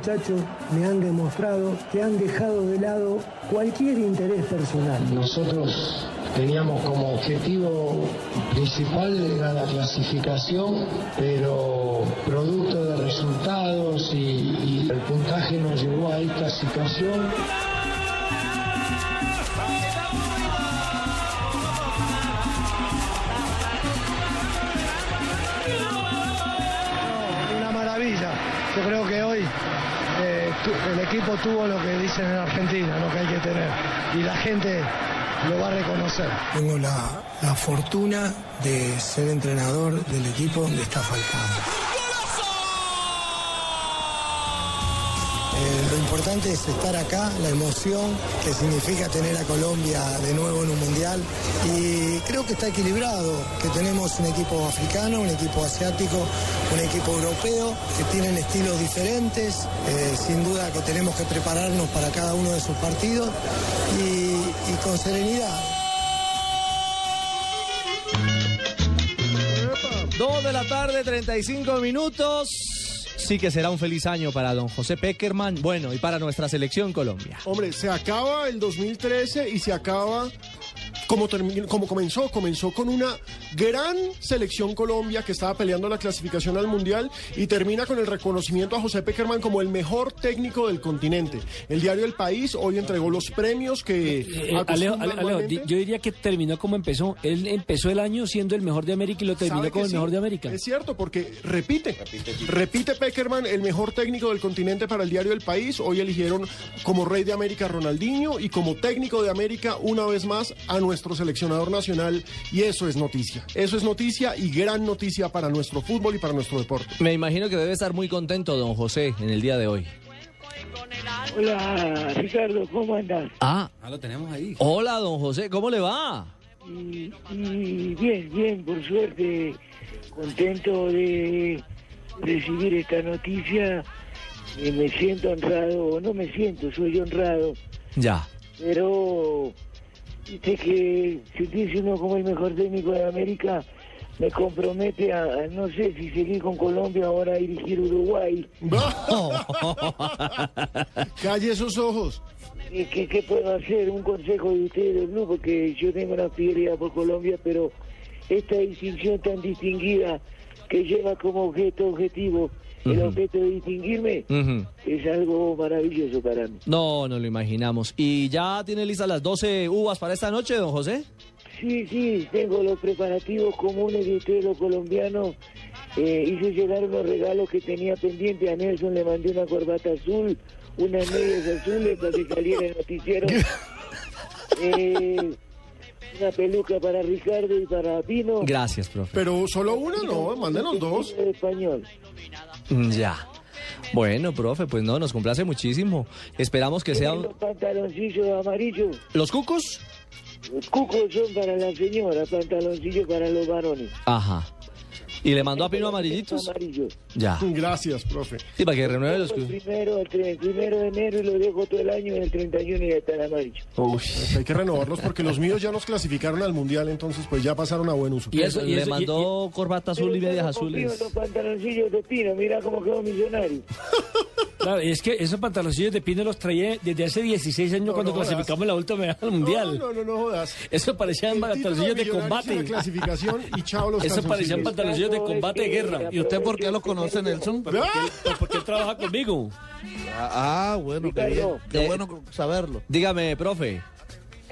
Muchachos me han demostrado que han dejado de lado cualquier interés personal. Nosotros teníamos como objetivo principal era la clasificación, pero producto de resultados y, y el puntaje nos llevó a esta situación. Una maravilla. Yo creo que el equipo tuvo lo que dicen en Argentina, lo que hay que tener. Y la gente lo va a reconocer. Tengo la, la fortuna de ser entrenador del equipo donde está faltando. Importante es estar acá, la emoción que significa tener a Colombia de nuevo en un mundial. Y creo que está equilibrado, que tenemos un equipo africano, un equipo asiático, un equipo europeo, que tienen estilos diferentes. Eh, sin duda que tenemos que prepararnos para cada uno de sus partidos y, y con serenidad. Dos de la tarde, 35 minutos. Sí que será un feliz año para don José Peckerman, bueno, y para nuestra selección Colombia. Hombre, se acaba el 2013 y se acaba como, como comenzó. Comenzó con una gran selección Colombia que estaba peleando la clasificación al Mundial y termina con el reconocimiento a José Peckerman como el mejor técnico del continente. El diario El País hoy entregó los premios que... Eh, acostumbra Alejo, Ale- Alejo, yo diría que terminó como empezó. Él empezó el año siendo el mejor de América y lo terminó ¿Sabe como el sí? mejor de América. Es cierto, porque repite. Repite Peckerman, el mejor técnico del continente para el diario El País. Hoy eligieron como rey de América a Ronaldinho y como técnico de América una vez más a nuestro seleccionador nacional. Y eso es noticia. Eso es noticia y gran noticia para nuestro fútbol y para nuestro deporte. Me imagino que debe estar muy contento don José en el día de hoy. Hola, Ricardo, ¿cómo andas? Ah, Ah, lo tenemos ahí. hola don José, ¿cómo le va? Y, y bien, bien, por suerte, contento de recibir esta noticia. Eh, me siento honrado, o no me siento, soy honrado, Ya. pero viste que sentirse uno como el mejor técnico de América me compromete a, a no sé si seguir con Colombia ahora a dirigir Uruguay. Calle esos ojos. ¿Qué, qué, qué puedo hacer? Un consejo de ustedes del club, porque yo tengo una fidelidad por Colombia, pero esta distinción tan distinguida que lleva como objeto objetivo el objeto de distinguirme es algo maravilloso para mí. No, no lo imaginamos. ¿Y ya tiene listas las 12 uvas para esta noche, don José? Sí, sí, tengo los preparativos comunes de ustedes los colombianos. Eh, hice llegar unos regalos que tenía pendiente a Nelson, le mandé una corbata azul, unas medias azules para que saliera el noticiero. Eh, una peluca para Ricardo y para Pino. Gracias, profe. Pero solo una, no, mándenos dos. Español. Mm, Ya. Bueno, profe, pues no, nos complace muchísimo. Esperamos que sea. Los pantaloncillos amarillos. ¿Los cucos? Los cucos son para la señora, pantaloncillos para los varones. Ajá. ¿Y le mandó a Pino amarillitos? Amarillos. Ya. Gracias, profe. Sí, para que renueve los... El primero, el, el primero de enero y lo dejo todo el año y el 31 ya está el amarillo. Uy. Hay que renovarlos porque los míos ya nos clasificaron al mundial, entonces pues ya pasaron a buen uso. Y eso, y le eso- y- mandó corbata azul y medias azules. los pantaloncillos de Pino, mira cómo quedó millonario. Claro, es que esos pantaloncillos de Pino los traía desde hace 16 años No, cuando no jodas. clasificamos la última medalla al mundial. No, no, no, no jodas. Eso parecían pantaloncillos de combate. La clasificación y chao los Eso parecían calzoncillos. De combate de guerra. ¿Y usted por qué lo conoce, Nelson? Pues porque, él, pues porque él trabaja conmigo. Ah, bueno, qué bien. Qué Eh, bueno saberlo. Dígame, profe.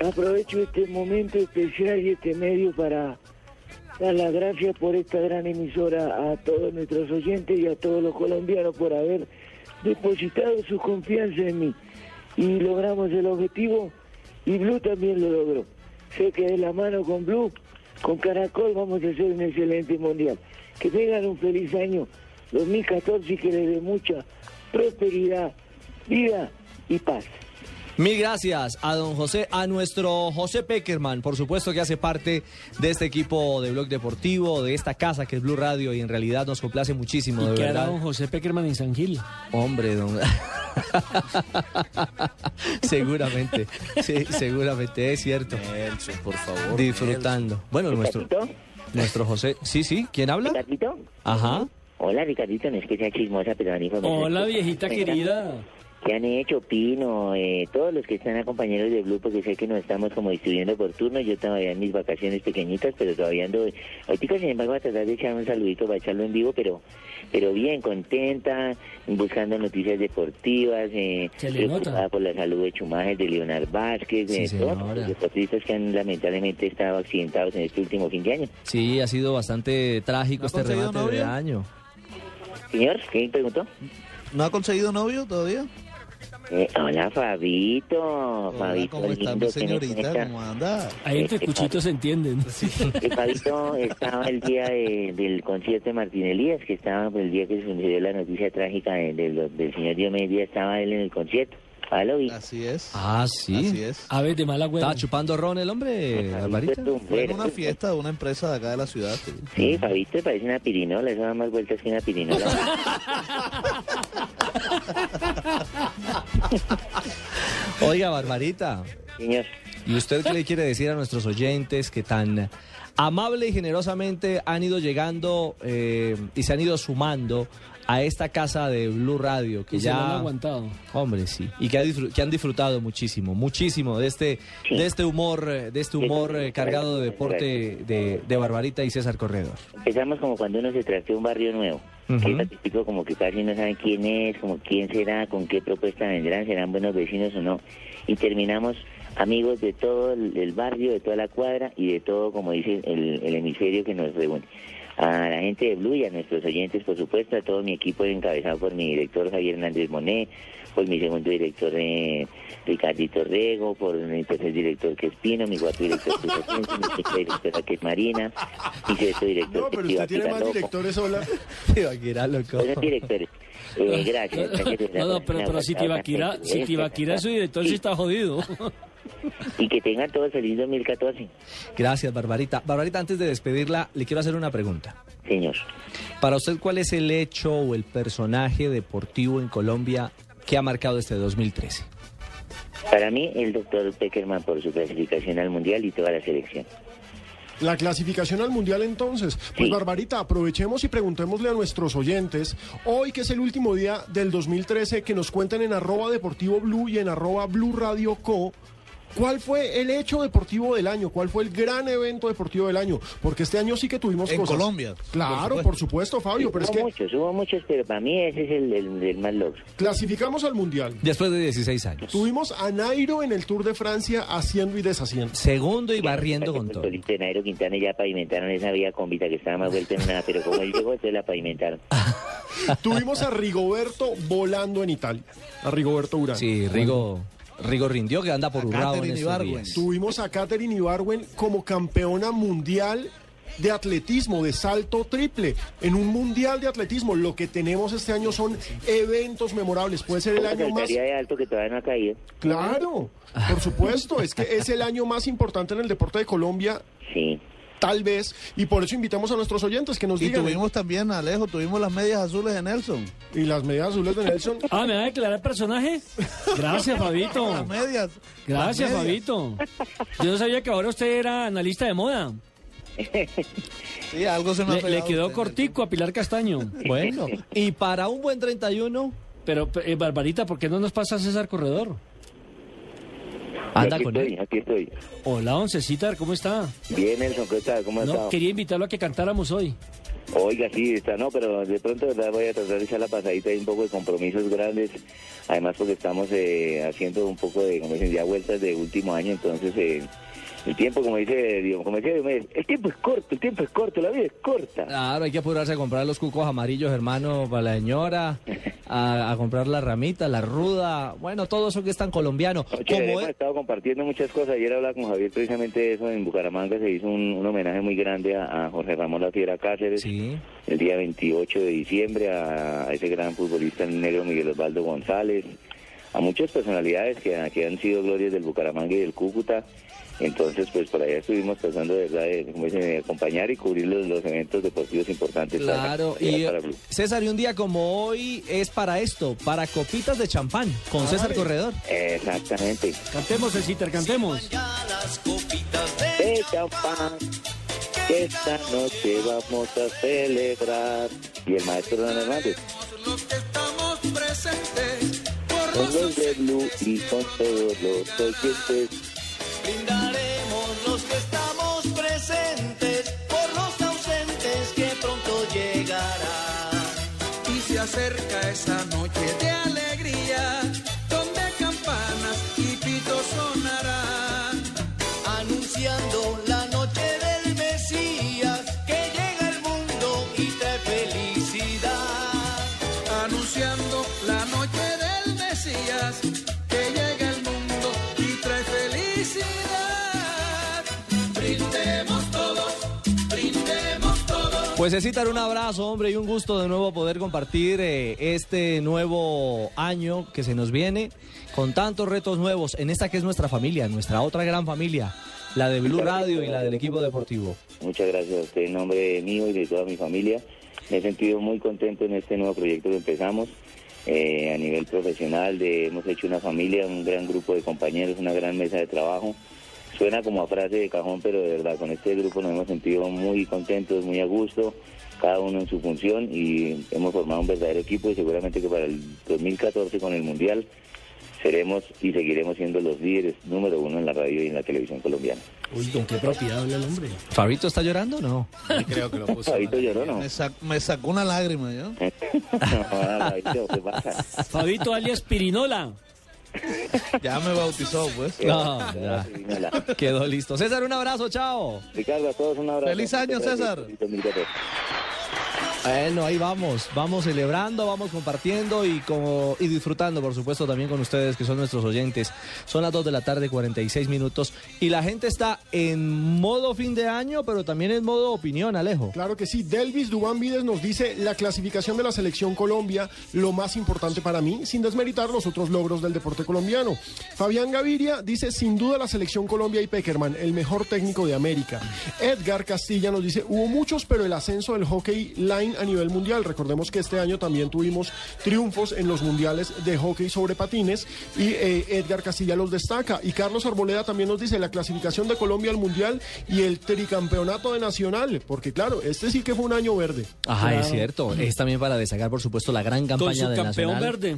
Aprovecho este momento especial y este medio para dar las gracias por esta gran emisora a todos nuestros oyentes y a todos los colombianos por haber depositado su confianza en mí. Y logramos el objetivo y Blue también lo logró. Sé que de la mano con Blue, con Caracol, vamos a hacer un excelente mundial. Que tengan un feliz año 2014 y que les dé mucha prosperidad, vida y paz. Mil gracias a don José, a nuestro José Peckerman, por supuesto que hace parte de este equipo de Blog Deportivo, de esta casa que es Blue Radio y en realidad nos complace muchísimo, de ¿Y qué hará verdad. don José Peckerman en San Gil? Hombre, don... seguramente, sí, seguramente, es cierto. Nelson, por favor. Disfrutando. Bueno, nuestro, ¿Ricardito? nuestro José, sí, sí, ¿quién habla? ¿Ricardito? Ajá. Hola, Ricardito, no es que sea chismosa, pero. Hola, viejita querida. ¿Qué han hecho, Pino? Eh, todos los que están a compañeros de Blue, porque sé que nos estamos como distribuyendo por turno. Yo todavía en mis vacaciones pequeñitas, pero todavía ando... Ahorita, sin embargo, voy a tratar de echar un saludito para echarlo en vivo, pero pero bien, contenta, buscando noticias deportivas, eh, Se le nota. preocupada por la salud de Chumajes, de Leonard Vázquez, Sí, de todos los deportistas que han lamentablemente estado accidentados en este último fin de año. Sí, ha sido bastante trágico ¿No este remate de año. Señor, ¿qué preguntó? ¿No ha conseguido novio todavía? Eh, hola, Fabito. Hola, Fabito, ¿cómo está lindo, mi ¿qué me señorita? ¿Cómo anda? Ahí entre Eh, cuchitos se entienden. El Fabito estaba el día de- del concierto de Martín Elías, que estaba pues, el día que sucedió la noticia trágica de- de lo- del señor Diomedes estaba él en el concierto. Ah, lo vi. Así es. Ah, sí. Así es. Aves de mal agüero. Estaba chupando ron el hombre, es un Fue en una fiesta de una empresa de acá de la ciudad. sí. Sí, Fabito parece una pirinola, eso da más vueltas que una pirinola. Oiga, Barbarita, Señor, ¿y usted qué le quiere decir a nuestros oyentes que tan amable y generosamente han ido llegando eh, y se han ido sumando a esta casa de Blue Radio que Y se lo han ya aguantado. hombre sí y que, ha disfr- que han disfrutado muchísimo muchísimo de este Sí. de este humor eh, de este humor eh, cargado de deporte de, de Barbarita y César Corredor empezamos como cuando uno se traste un barrio nuevo. Ujú. Que es típico como que casi no saben quién es, como quién será, con qué propuesta vendrán, serán buenos vecinos o no. Y terminamos amigos de todo el, el barrio, de toda la cuadra y de todo, como dice el, el hemisferio que nos reúne. A la gente de Blue y a nuestros oyentes, por supuesto, a todo mi equipo encabezado por mi director Javier Hernández Monet, por mi segundo director eh, Ricardito Rego, por mi tercer director que es Pino, mi cuarto director que es mi quinta directora que es Marina, mi sexto director No, que pero es usted tiene más Loco. directores, hola. Ibaquira, loco. Son directores. Eh, gracias. gracias, No, no, pero, pero si Tibaquira, si Tibaquira es su director, sí está jodido. Y que tengan todos feliz 2014, Gracias, Barbarita. Barbarita, antes de despedirla, le quiero hacer una pregunta. señor. Para usted, ¿cuál es el hecho o el personaje deportivo en Colombia que ha marcado este 2013? Para mí, el doctor Peckerman por su clasificación al Mundial y toda la selección. La clasificación al Mundial entonces. Pues Sí. Barbarita, aprovechemos y preguntémosle a nuestros oyentes, hoy que es el último día del 2013, que nos cuenten en arroba deportivo blue y en arroba blue radio co. ¿Cuál fue el hecho deportivo del año? ¿Cuál fue el gran evento deportivo del año? Porque este año sí que tuvimos En cosas. Colombia, Claro, por por supuesto, Fabio, pero es hubo que muchos, hubo muchos, pero para mí ese es el, el- el más logro. clasificamos al Mundial. Después de 16 años. Tuvimos a Nairo en el Tour de Francia haciendo y deshaciendo. Segundo y barriendo con todo. Solito de Nairo Quintana ya pavimentaron esa vía cómbita que estaba más vuelta en nada, pero como él llegó, entonces la pavimentaron. Tuvimos a Rigoberto volando en Italia. A Rigoberto Urán. Sí, Rigo, Rigo rindió que anda por Urrao en estos días. Tuvimos a Katherine Ibarwen como campeona mundial de atletismo, de salto triple, en un mundial de atletismo. Lo que tenemos este año son eventos memorables. Puede ser el año más... de alto que todavía no ha caído. Claro, por supuesto. Es que es el año más importante en el deporte de Colombia, Sí. Tal vez. Y por eso invitamos a nuestros oyentes que nos Y digan. tuvimos también, Alejo, tuvimos las medias azules de Nelson. Y las medias azules de Nelson. Ah, ¿me va a declarar personaje? Gracias, Fabito. Las medias. Gracias, las medias. Fabito. Yo no sabía que ahora usted era analista de moda. Sí, algo se me ha Le, le quedó usted, cortico a Pilar Castaño. Bueno, y para un buen 31, Pero, eh, Barbarita, ¿por qué no nos pasa César Corredor? Anda aquí con estoy, él. aquí estoy. Hola, once Citar, ¿cómo está? Bien, Nelson, ¿qué tal? ¿Cómo No, estado? quería invitarlo a que cantáramos hoy. Oiga, sí, está, no, pero de pronto verdad voy a tratar de echar la pasadita hay un poco de compromisos grandes, además porque estamos eh, haciendo un poco de, como dicen, ya vueltas de último año, entonces eh, El tiempo, como dice Dios, como decía Diomedes, el tiempo es corto, el tiempo es corto, la vida es corta. Claro, hay que apurarse a comprar los cucos amarillos, hermano, para la señora, a, a comprar la ramita, la ruda, bueno, todo eso que es tan colombiano. Hemos es- estado compartiendo muchas cosas. Ayer hablaba con Javier precisamente de eso. En Bucaramanga se hizo un, un homenaje muy grande a, a Jorge Ramón La Fiera Cáceres. El día 28 de diciembre a, a ese gran futbolista negro Miguel Osvaldo González. A muchas personalidades que, que han sido glorias del Bucaramanga y del Cúcuta. Entonces, pues por allá estuvimos tratando de, verdad, de, como dicen, de acompañar y cubrir los, los eventos deportivos importantes. para- Claro, para- y para Blue. César, y un día como hoy es para esto, para copitas de champán, con César Corredor. Exactamente. Cantemos, Ceciter, cantemos. de champán que esta noche vamos a celebrar. Y el maestro Don Hernández. Con los de Blue y con todos los oyentes. Brindaremos los que estamos presentes por los ausentes que pronto llegarán. Y se acerca esa noche de alegría, Pues César, un abrazo, hombre, y un gusto de nuevo poder compartir eh, este nuevo año que se nos viene con tantos retos nuevos en esta que es nuestra familia, nuestra otra gran familia, la de Blue Radio y la del equipo deportivo. Muchas gracias a usted en nombre mío y de toda mi familia. Me he sentido muy contento en este nuevo proyecto que empezamos. eh, a nivel profesional, de, hemos hecho una familia, un gran grupo de compañeros, una gran mesa de trabajo. Suena como a frase de cajón, pero de verdad con este grupo nos hemos sentido muy contentos, muy a gusto, cada uno en su función y hemos formado un verdadero equipo y seguramente que para el 2014 con el Mundial seremos y seguiremos siendo los líderes número uno en la radio y en la televisión colombiana. Uy, con qué propiedad habla el hombre. ¿Fabito está llorando o no? creo que lo puso. Fabito lloró, ¿no? Me, sac- me sacó una lágrima, ¿yo? ¿Qué pasa? Fabito alias Pirinola. Ya me bautizó, pues. No, ya. Quedó listo. César, un abrazo, chao. Ricardo, a todos un abrazo. Feliz año, César. Feliz 2014. Bueno, ahí vamos, vamos celebrando, vamos compartiendo y como y disfrutando, por supuesto, también con ustedes que son nuestros oyentes. Son las 2 de la tarde, 46 minutos y la gente está en modo fin de año, pero también en modo opinión, Alejo. Claro que sí. Delvis Dubán Vides nos dice la clasificación de la selección Colombia, lo más importante para mí, sin desmeritar los otros logros del deporte colombiano. Fabián Gaviria dice sin duda la selección Colombia y Peckerman, el mejor técnico de América. Edgar Castilla nos dice hubo muchos, pero el ascenso del hockey line a nivel mundial. Recordemos que este año también tuvimos triunfos en los mundiales de hockey sobre patines y eh, Edgar Castilla los destaca. Y Carlos Arboleda también nos dice la clasificación de Colombia al mundial y el tricampeonato de nacional, porque claro, este sí que fue un año verde. Ajá, es cierto. Es también para destacar, por supuesto, la gran Con campaña su del campeón Nacional. verde.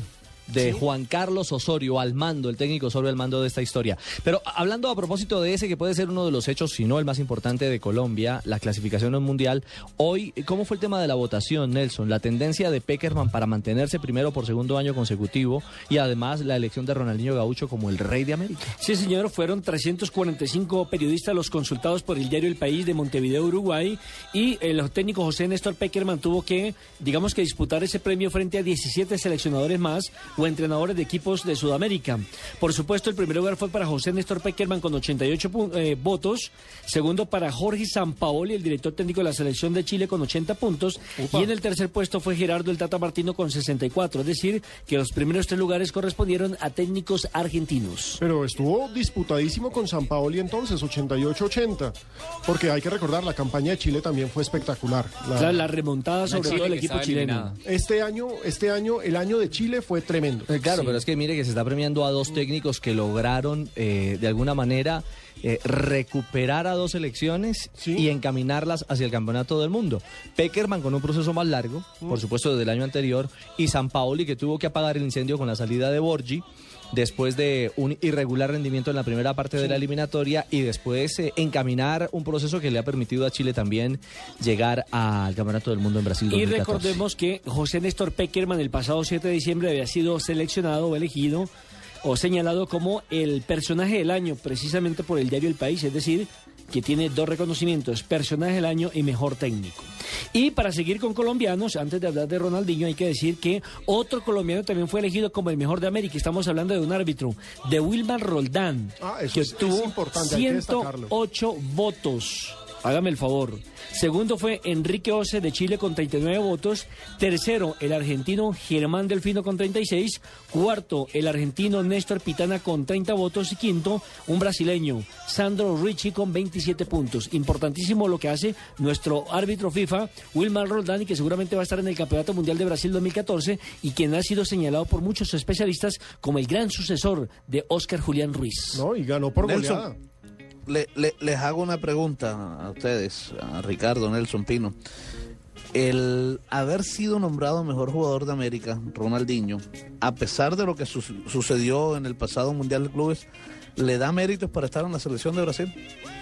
De Juan Carlos Osorio al mando, el técnico Osorio al mando de esta historia. Pero hablando a propósito de ese que puede ser uno de los hechos, si no el más importante de Colombia, la clasificación al mundial, hoy, ¿cómo fue el tema de la votación, Nelson? La tendencia de Peckerman para mantenerse primero por segundo año consecutivo y además la elección de Ronaldinho Gaucho como el rey de América. Sí, señor, fueron 345 periodistas los consultados por el diario El País de Montevideo, Uruguay, y el técnico José Néstor Peckerman tuvo que, digamos que disputar ese premio frente a 17 seleccionadores más o entrenadores de equipos de Sudamérica. Por supuesto, el primer lugar fue para José Néstor Peckerman con 88 pu- eh, votos, segundo para Jorge Sampaoli, el director técnico de la selección de Chile con 80 puntos, y en el tercer puesto fue Gerardo el Tata Martino con 64, es decir, que los primeros tres lugares correspondieron a técnicos argentinos. Pero estuvo disputadísimo con San Paoli entonces, 88-80. Porque hay que recordar, la campaña de Chile también fue espectacular. La- Claro, la remontada sobre todo el equipo chileno. Este año, este año, el año de Chile fue tremendo. Eh, Claro, pero es que mire que se está premiando a dos técnicos que lograron eh, de alguna manera eh, recuperar a dos selecciones y encaminarlas hacia el campeonato del mundo. Peckerman con un proceso más largo, por supuesto desde el año anterior, y San Paoli que tuvo que apagar el incendio con la salida de Borgi después de un irregular rendimiento en la primera parte de la eliminatoria y después eh, encaminar un proceso que le ha permitido a Chile también llegar al Campeonato del Mundo en Brasil Y 2014. recordemos que José Néstor Peckerman el pasado 7 de diciembre había sido seleccionado o elegido o señalado como el personaje del año, precisamente por el diario El País, es decir, que tiene dos reconocimientos, personaje del año y mejor técnico. Y para seguir con colombianos, antes de hablar de Ronaldinho, hay que decir que otro colombiano también fue elegido como el mejor de América. Estamos hablando de un árbitro, de Wilmar Roldán, Ah, que obtuvo importante, hay que destacarlo. 108 votos. Hágame el favor. Segundo fue Enrique Ose de Chile con 39 votos. Tercero, el argentino Germán Delfino con 36. Cuarto, el argentino Néstor Pitana con 30 votos. Y quinto, un brasileño, Sandro Ricci con 27 puntos. Importantísimo lo que hace nuestro árbitro FIFA, Wilmar Roldán, y que seguramente va a estar en el Campeonato Mundial de Brasil 2014 y quien ha sido señalado por muchos especialistas como el gran sucesor de Oscar Julián Ruiz. No, y ganó por Nelson, goleada. Le- le- les hago una pregunta a ustedes, a Ricardo, Nelson Pino. El haber sido nombrado mejor jugador de América, Ronaldinho, a pesar de lo que su- sucedió en el pasado Mundial de Clubes, ¿le da méritos para estar en la selección de Brasil?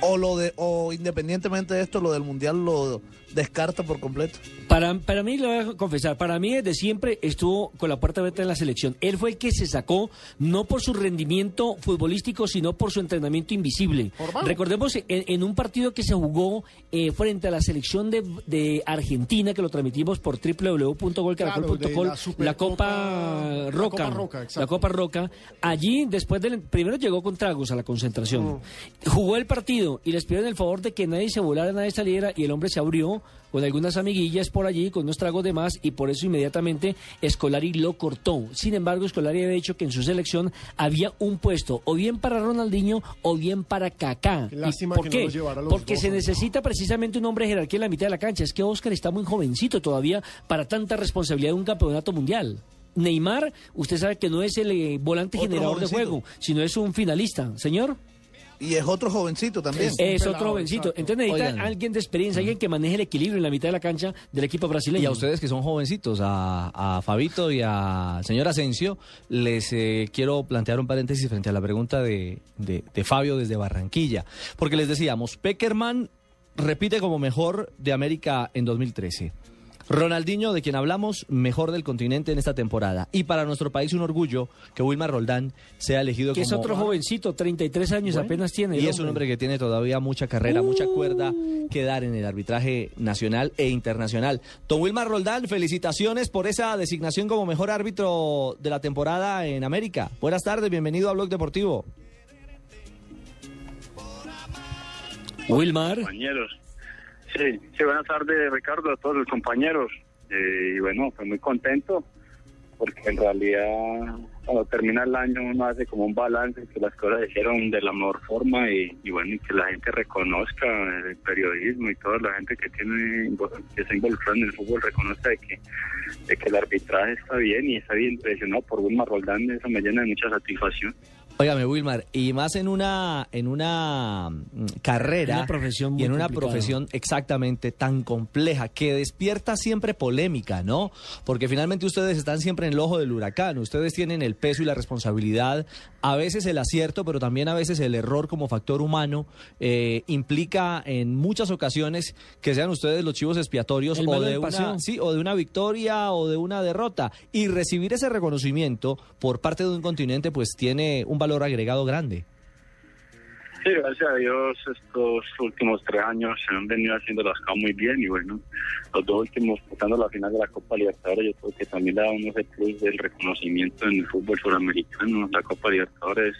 ¿O, lo de, o independientemente de esto, lo del Mundial lo descarta por completo? Para, para mí, lo voy a confesar, para mí desde siempre estuvo con la puerta abierta en la selección. Él fue el que se sacó, no por su rendimiento futbolístico, sino por su entrenamiento invisible. Recordemos en, en un partido que se jugó eh, frente a la selección de, de Argentina, que lo transmitimos por www.golcaracol.com, Claro, la la, Copa Roca. Copa Roca, exacto. la Copa Roca. Allí, después del. Primero llegó con tragos a la concentración. Mm. Jugó el partido y les pidieron el favor de que nadie se volara, nadie saliera y el hombre se abrió con algunas amiguillas por allí, con unos tragos de más y por eso inmediatamente Escolari lo cortó. Sin embargo, Escolari había dicho que en su selección había un puesto o bien para Ronaldinho o bien para Kaká. Qué ¿Y lástima ¿Por que no qué? los llevara a los Porque dos, se necesita precisamente un hombre de jerarquía en la mitad de la cancha. Es que Oscar está muy jovencito todavía para tanta responsabilidad de un campeonato mundial. Neymar, usted sabe que no es el eh, volante Otro generador de juego, sino es un finalista. Señor. Y es otro jovencito también. Es otro jovencito. Entonces necesita Oigan. alguien de experiencia, alguien que maneje el equilibrio en la mitad de la cancha del equipo brasileño. Y a ustedes que son jovencitos, a, a Fabito y a señor Asensio, les eh, quiero plantear un paréntesis frente a la pregunta de, de- de Fabio desde Barranquilla. Porque les decíamos, Peckerman repite como mejor de América en 2013. Ronaldinho, de quien hablamos, mejor del continente en esta temporada. Y para nuestro país un orgullo que Wilmar Roldán sea elegido que es como... otro jovencito, 33 años Bueno, apenas tiene. Y es un hombre que tiene todavía mucha carrera, mucha cuerda que dar en el arbitraje nacional e internacional. Don Wilmar Roldán, felicitaciones por esa designación como mejor árbitro de la temporada en América. Buenas tardes, bienvenido a Blog Deportivo. Wilmar. Compañeros. Sí, sí, buenas tardes Ricardo, a todos los compañeros. Eh, y bueno, pues muy contento porque en realidad cuando termina el año uno hace como un balance que las cosas se hicieron de la mejor forma y, bueno, y que la gente reconozca el periodismo y toda la gente que tiene que se involucrada en el fútbol reconozca de que, que el arbitraje está bien y está bien presionado por Wilmar Roldán, eso me llena de mucha satisfacción. Óigame, Wilmar, y más en una, en una mm, carrera Una profesión muy y en una complicada. profesión exactamente tan compleja que despierta siempre polémica, ¿no? Porque finalmente ustedes están siempre en el ojo del huracán, ustedes tienen el peso y la responsabilidad, a veces el acierto, pero también a veces el error como factor humano eh, implica en muchas ocasiones que sean ustedes los chivos expiatorios o de una, sí, o de una victoria o de una derrota y recibir ese reconocimiento por parte de un continente pues tiene un valor agregado grande. Sí, gracias a Dios estos últimos tres años se han venido haciendo las cosas muy bien y bueno, los dos últimos disputando la final de la Copa Libertadores yo creo que también le da uno ese plus del reconocimiento en el fútbol suramericano. La Copa Libertadores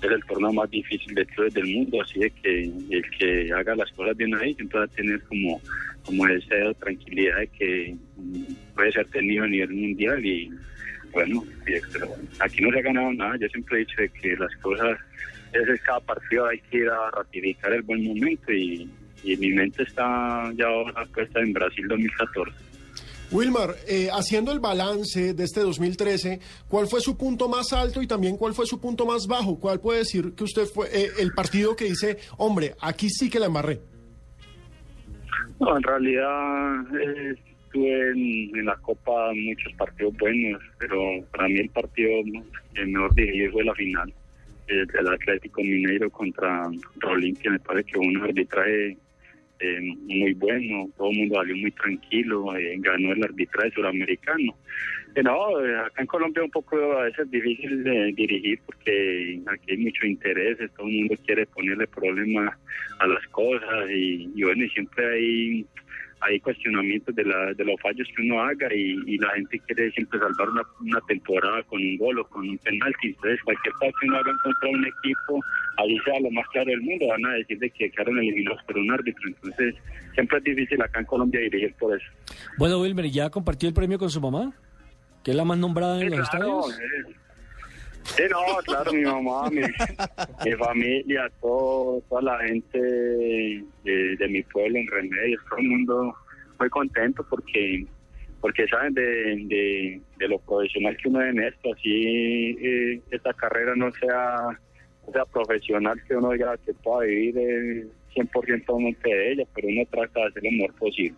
es el torneo más difícil de clubes del mundo, así de que el que haga las cosas bien ahí siempre va a tener como, como esa tranquilidad de que mm, puede ser tenido a nivel mundial y bueno, aquí no se ha ganado nada, yo siempre he dicho de que las cosas es cada partido hay que ir a ratificar el buen momento y, y mi mente está ya ahora puesta en Brasil 2014. Wilmar, eh, haciendo el balance de este 2013, ¿cuál fue su punto más alto y también cuál fue su punto más bajo? ¿Cuál puede decir que usted fue eh, el partido que dice, hombre, aquí sí que la embarré? No, en realidad eh, estuve en, en la Copa muchos partidos buenos, pero para mí el partido que mejor dirigido fue la final, el Atlético Mineiro contra Rolín, que me parece que un arbitraje eh, muy bueno, todo el mundo salió muy tranquilo, eh, ganó el arbitraje suramericano. Eh, no, eh, acá en Colombia un poco a veces es difícil de dirigir porque aquí hay mucho interés, todo el mundo quiere ponerle problemas a las cosas y, y bueno, y siempre hay hay cuestionamientos de, la, de los fallos que uno haga y, y la gente quiere siempre salvar una, una temporada con un gol o con un penalti. Entonces, cualquier fallo que uno haga contra un equipo, ahí sea lo más claro del mundo, van a decir de que quedaron eliminados por un árbitro. Entonces, siempre es difícil acá en Colombia dirigir por eso. Bueno, Wilmer, ¿y ¿ya compartió el premio con su mamá? Que es la más nombrada en Sí, los estadios. eh. Sí, no, claro, mi mamá, mi, mi familia, todo, toda la gente de, de mi pueblo en Remedios, todo el mundo muy contento porque porque saben de, de, de lo profesional que uno es en esto, así eh, esta carrera no sea, no sea profesional, que uno diga que pueda vivir eh, 100% de ella, pero uno trata de hacer lo mejor posible.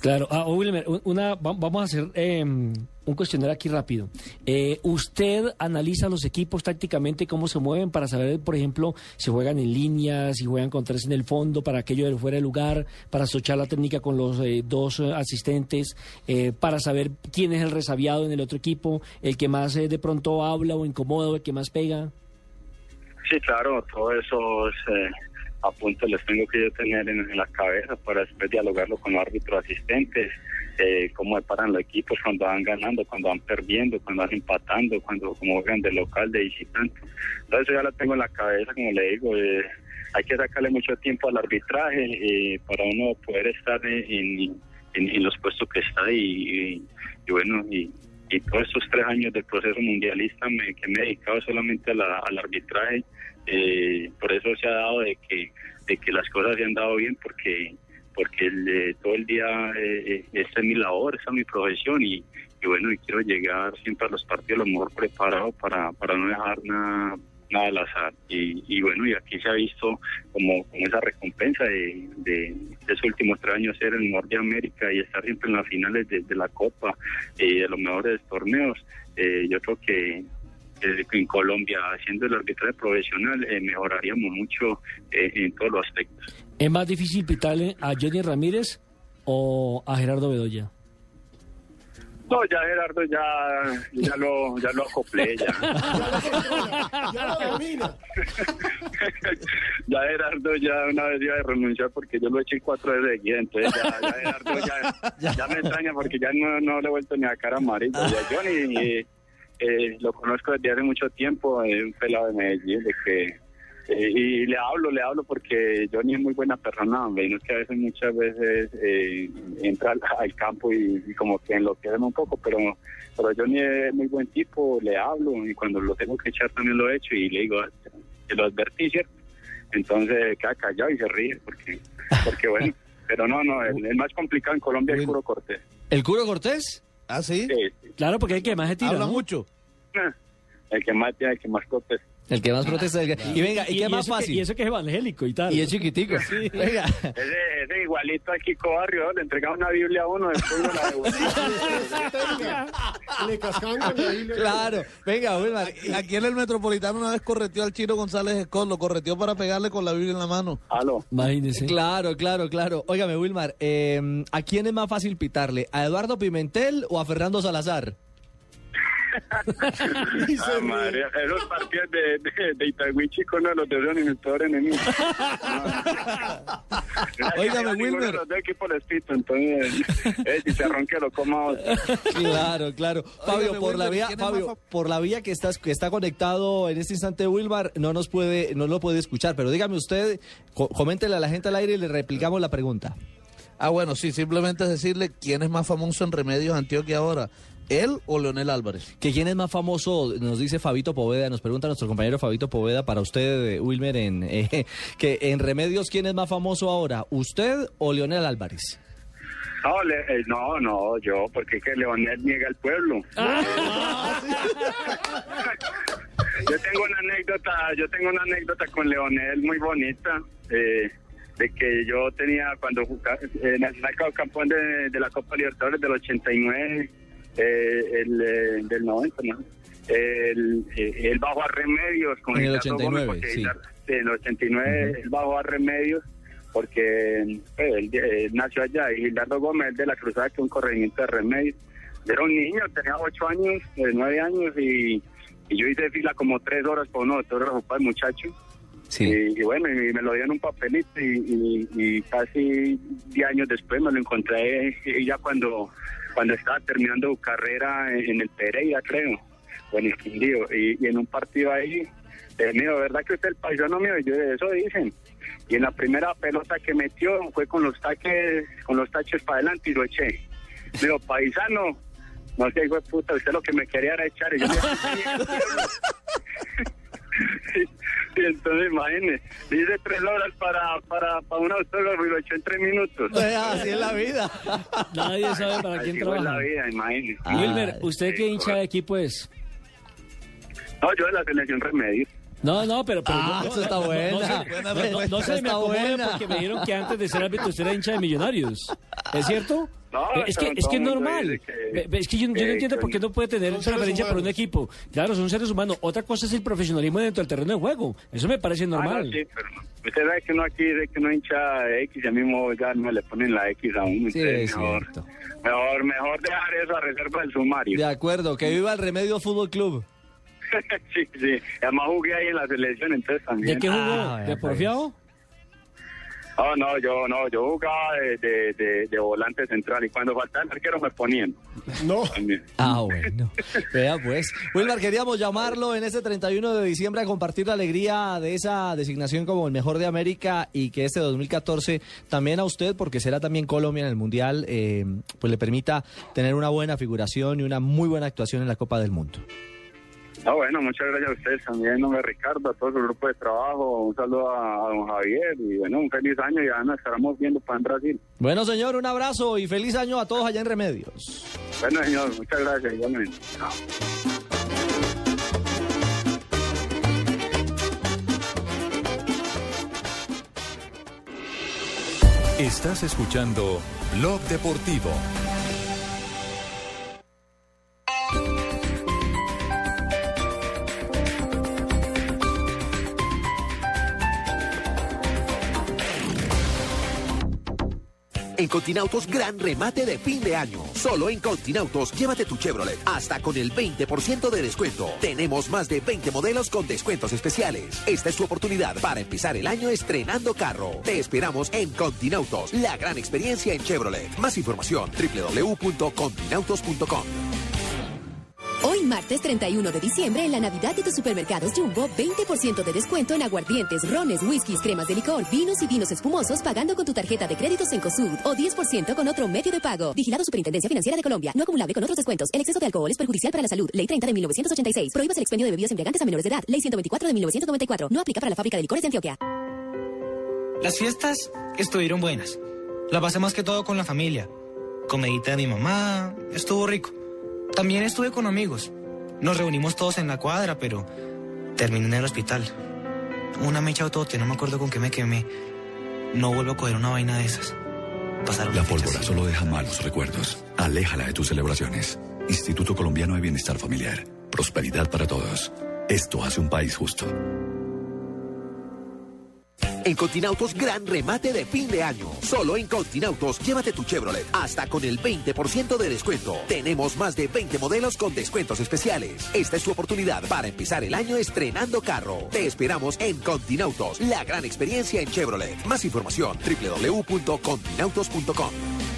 Claro, ah, oh, Wilmer, un- una, va- vamos a hacer eh, un cuestionario aquí rápido. Eh, ¿Usted analiza los equipos tácticamente cómo se mueven para saber, por ejemplo, si juegan en línea, si juegan con tres en el fondo, para aquello del fuera de lugar, para asociar la técnica con los eh, dos eh, asistentes, eh, para saber quién es el resabiado en el otro equipo, el que más eh, de pronto habla o incomoda, o el que más pega? Sí, claro, todo eso es, apuntes les tengo que yo tener en, en la cabeza para después dialogarlo con los árbitros asistentes, eh, cómo paran los equipos cuando van ganando, cuando van perdiendo, cuando van empatando, cuando como juegan de local, de visitante. Entonces ya lo tengo en la cabeza, como le digo, eh, hay que sacarle mucho tiempo al arbitraje eh, para uno poder estar en, los puestos que está y, bueno, y, y todos estos tres años del proceso mundialista me, que me he dedicado solamente a la- al arbitraje, eh, por eso se ha dado de que, de que las cosas se han dado bien, porque porque eh, todo el día eh, eh, esta es mi labor, esta es mi profesión y, bueno, y quiero llegar siempre a los partidos lo mejor preparado para, para no dejar nada nada al azar. Y, y bueno y aquí se ha visto como, como esa recompensa de, de, esos últimos tres años ser el mejor de América y estar siempre en las finales de, la Copa y de los mejores torneos. Yo creo que en Colombia haciendo el arbitraje profesional eh, mejoraríamos mucho eh, en todos los aspectos ¿Es más difícil pitarle a Johnny Ramírez o a Gerardo Bedoya? No, ya Gerardo ya, ya lo, ya lo acoplé, ya. Ya lo domina. ya Gerardo ya una vez iba a renunciar porque yo lo he hecho cuatro veces seguidas, entonces ya, ya Gerardo ya, ya me extraña porque ya no, no le he vuelto ni a cara amarilla. Ya Johnny eh, eh, lo conozco desde hace mucho tiempo, es un pelado de Medellín, de que eh, y le hablo, le hablo porque Johnny es muy buena persona, hombre, y no es que a veces, muchas veces eh, entra al, al campo y, y como que enloquecen un poco, pero, pero Johnny es muy buen tipo, le hablo y cuando lo tengo que echar también lo he hecho y le digo, que lo advertí, ¿cierto? Entonces queda callado y se ríe porque, porque bueno, pero no, no, el, el más complicado en Colombia es Puro Cortés. ¿El Curo Cortés? ¿Ah, sí? Claro, porque hay que más se tira, Habla ¿no? mucho. El que más tiene, el que más protesta. El que más protesta. el que- Y venga, ¿y, qué es más que- fácil? y eso que es evangélico y tal. Y es chiquitico. Venga. Ese, ese igualito al Kiko Barrio, ¿no? le entregaba una Biblia a uno, después uno la devolvía. Le cascaban con la Biblia. Claro, venga, Wilmar. Aquí en el Metropolitano una vez correteó al Chino González Escot, lo correteó para pegarle con la Biblia en la mano. Aló. Imagínese. Claro, claro, claro. Óigame, Wilmar, eh, ¿a quién es más fácil pitarle? ¿A Eduardo Pimentel o a Fernando Salazar? Ah, madre, esos partidos de, de, de Itagüí con de los de mi peor enemigo. Ninguno Wilmer. de los dos equipos les pito, entonces, eh, chicharrón que lo coma otro. Claro, claro. Fabio, Óigame, por la Wilmer, vía, ¿quién es Fabio, más por la vía que estás, que está conectado en este instante Wilmar, no nos puede, no lo puede escuchar. Pero dígame usted, co- coméntele a la gente al aire y le replicamos la pregunta. Ah, bueno, sí, simplemente es decirle quién es más famoso en Remedios Antioquia ahora, él o Leonel Álvarez. ¿Que quién es más famoso? Nos dice Fabito Poveda, nos pregunta nuestro compañero Fabito Poveda para usted, eh, Wilmer, en, eh, que en Remedios, ¿quién es más famoso ahora? ¿Usted o Leonel Álvarez? No, le- eh, no, no, yo, porque es que Leonel niega al pueblo. yo tengo una anécdota, yo tengo una anécdota con Leonel muy bonita, eh, de que yo tenía cuando jugaba eh, Nacional campeón de, de la Copa Libertadores del 89, eh, el eh, del 90, ¿no? El, eh, él bajó a remedios con En el Ricardo 89, Gómez, sí. En el 89 él bajó a remedios porque pues, él, eh, nació allá y Gildardo Gómez de la Cruzada, que es un corregimiento de remedio. Era un niño, tenía ocho años, eh, nueve años y, y yo hice fila como tres horas por uno, todo el muchacho. Sí. Y, y bueno, y me lo dio en un papelito y, y- y casi 10 años después me lo encontré eh, ya cuando, cuando estaba terminando su carrera en, el Pereira, creo, o en el Quindío, y, en un partido ahí, eh, mío, ¿verdad que usted es el paisano mío? Y yo de eso dicen. Y en la primera pelota que metió fue con los taques, con los taches para adelante y lo eché. Digo, paisano, no sé, hijo de puta, usted lo que me quería era echar. Y yo Y entonces, imagínese, dice tres horas para, para, para un autógrafo y lo echó en tres minutos. Así es la vida. Nadie sabe para quién Así trabaja. la vida, imagínese. Wilmer, ¿usted qué hincha de equipo es? No, yo de la selección remedio. No, no, pero... pero Ah, no, eso está no, buena. No, no, no, se me acomode porque me dijeron que antes de ser árbitro usted era hincha de millonarios. ¿Es cierto? No, es que, es que es normal. que- Es que yo, yo no entiendo por qué no puede tener preferencia por un equipo. Claro, son seres humanos. Otra cosa es el profesionalismo dentro del terreno de juego. Eso me parece Ah, no, normal. sí, pero usted sabe que uno aquí dice que uno hincha X, ya mismo ya no le ponen la X a uno. Sí, es mejor, cierto. mejor, mejor dejar eso a reserva del sumario. De acuerdo, que viva el Remedio Fútbol Club. sí, sí. Además jugué ahí en la selección, entonces también. ¿De qué jugó? Ah, ¿De porfiado? Oh, no, yo no, yo jugaba de, de, de, de volante central y cuando faltaba el arquero me ponían. No. También. Ah, bueno. Vea pues. Wilmar, queríamos llamarlo en este 31 de diciembre a compartir la alegría de esa designación como el mejor de América y que este 2014 también a usted, porque será también Colombia en el Mundial, eh, pues le permita tener una buena figuración y una muy buena actuación en la Copa del Mundo. Ah, bueno, muchas gracias a ustedes también, nombre Ricardo, a todo su grupo de trabajo, un saludo a, a don Javier y bueno, un feliz año y ya nos estaremos viendo para en Brasil. Bueno, señor, un abrazo y feliz año a todos allá en Remedios. Bueno, señor, muchas gracias, igualmente. Chao. Estás escuchando Blog Deportivo. En Continautos, gran remate de fin de año. Solo en Continautos, llévate tu Chevrolet hasta con el 20% de descuento. Tenemos más de 20 modelos con descuentos especiales. Esta es tu oportunidad para empezar el año estrenando carro. Te esperamos en Continautos, la gran experiencia en Chevrolet. Más información, www.continautos.com. Hoy martes 31 de diciembre en la Navidad de tus supermercados Jumbo, 20% de descuento en aguardientes, rones, whiskies, cremas de licor, vinos y vinos espumosos pagando con tu tarjeta de créditos en COSUD o 10% con otro medio de pago. Vigilado Superintendencia Financiera de Colombia. No acumulable con otros descuentos. El exceso de alcohol es perjudicial para la salud. Ley 30 de 1986. Prohíbas el expendio de bebidas embriagantes a menores de edad. Ley 124 de 1994. No aplica para la fábrica de licores de Antioquia. Las fiestas estuvieron buenas. La pasé más que todo con la familia. Comedita de mi mamá, estuvo rico. También estuve con amigos. Nos reunimos todos en la cuadra, pero terminé en el hospital. Una mecha autote, no me acuerdo con qué me quemé. No vuelvo a coger una vaina de esas. Pasaron La pólvora solo deja malos recuerdos. Aléjala de tus celebraciones. Instituto Colombiano de Bienestar Familiar. Prosperidad para todos. Esto hace un país justo. En Continautos, gran remate de fin de año. Solo en Continautos, llévate tu Chevrolet hasta con el 20% de descuento. Tenemos más de 20 modelos con descuentos especiales. Esta es tu oportunidad para empezar el año estrenando carro. Te esperamos en Continautos, la gran experiencia en Chevrolet. Más información, www.continautos.com.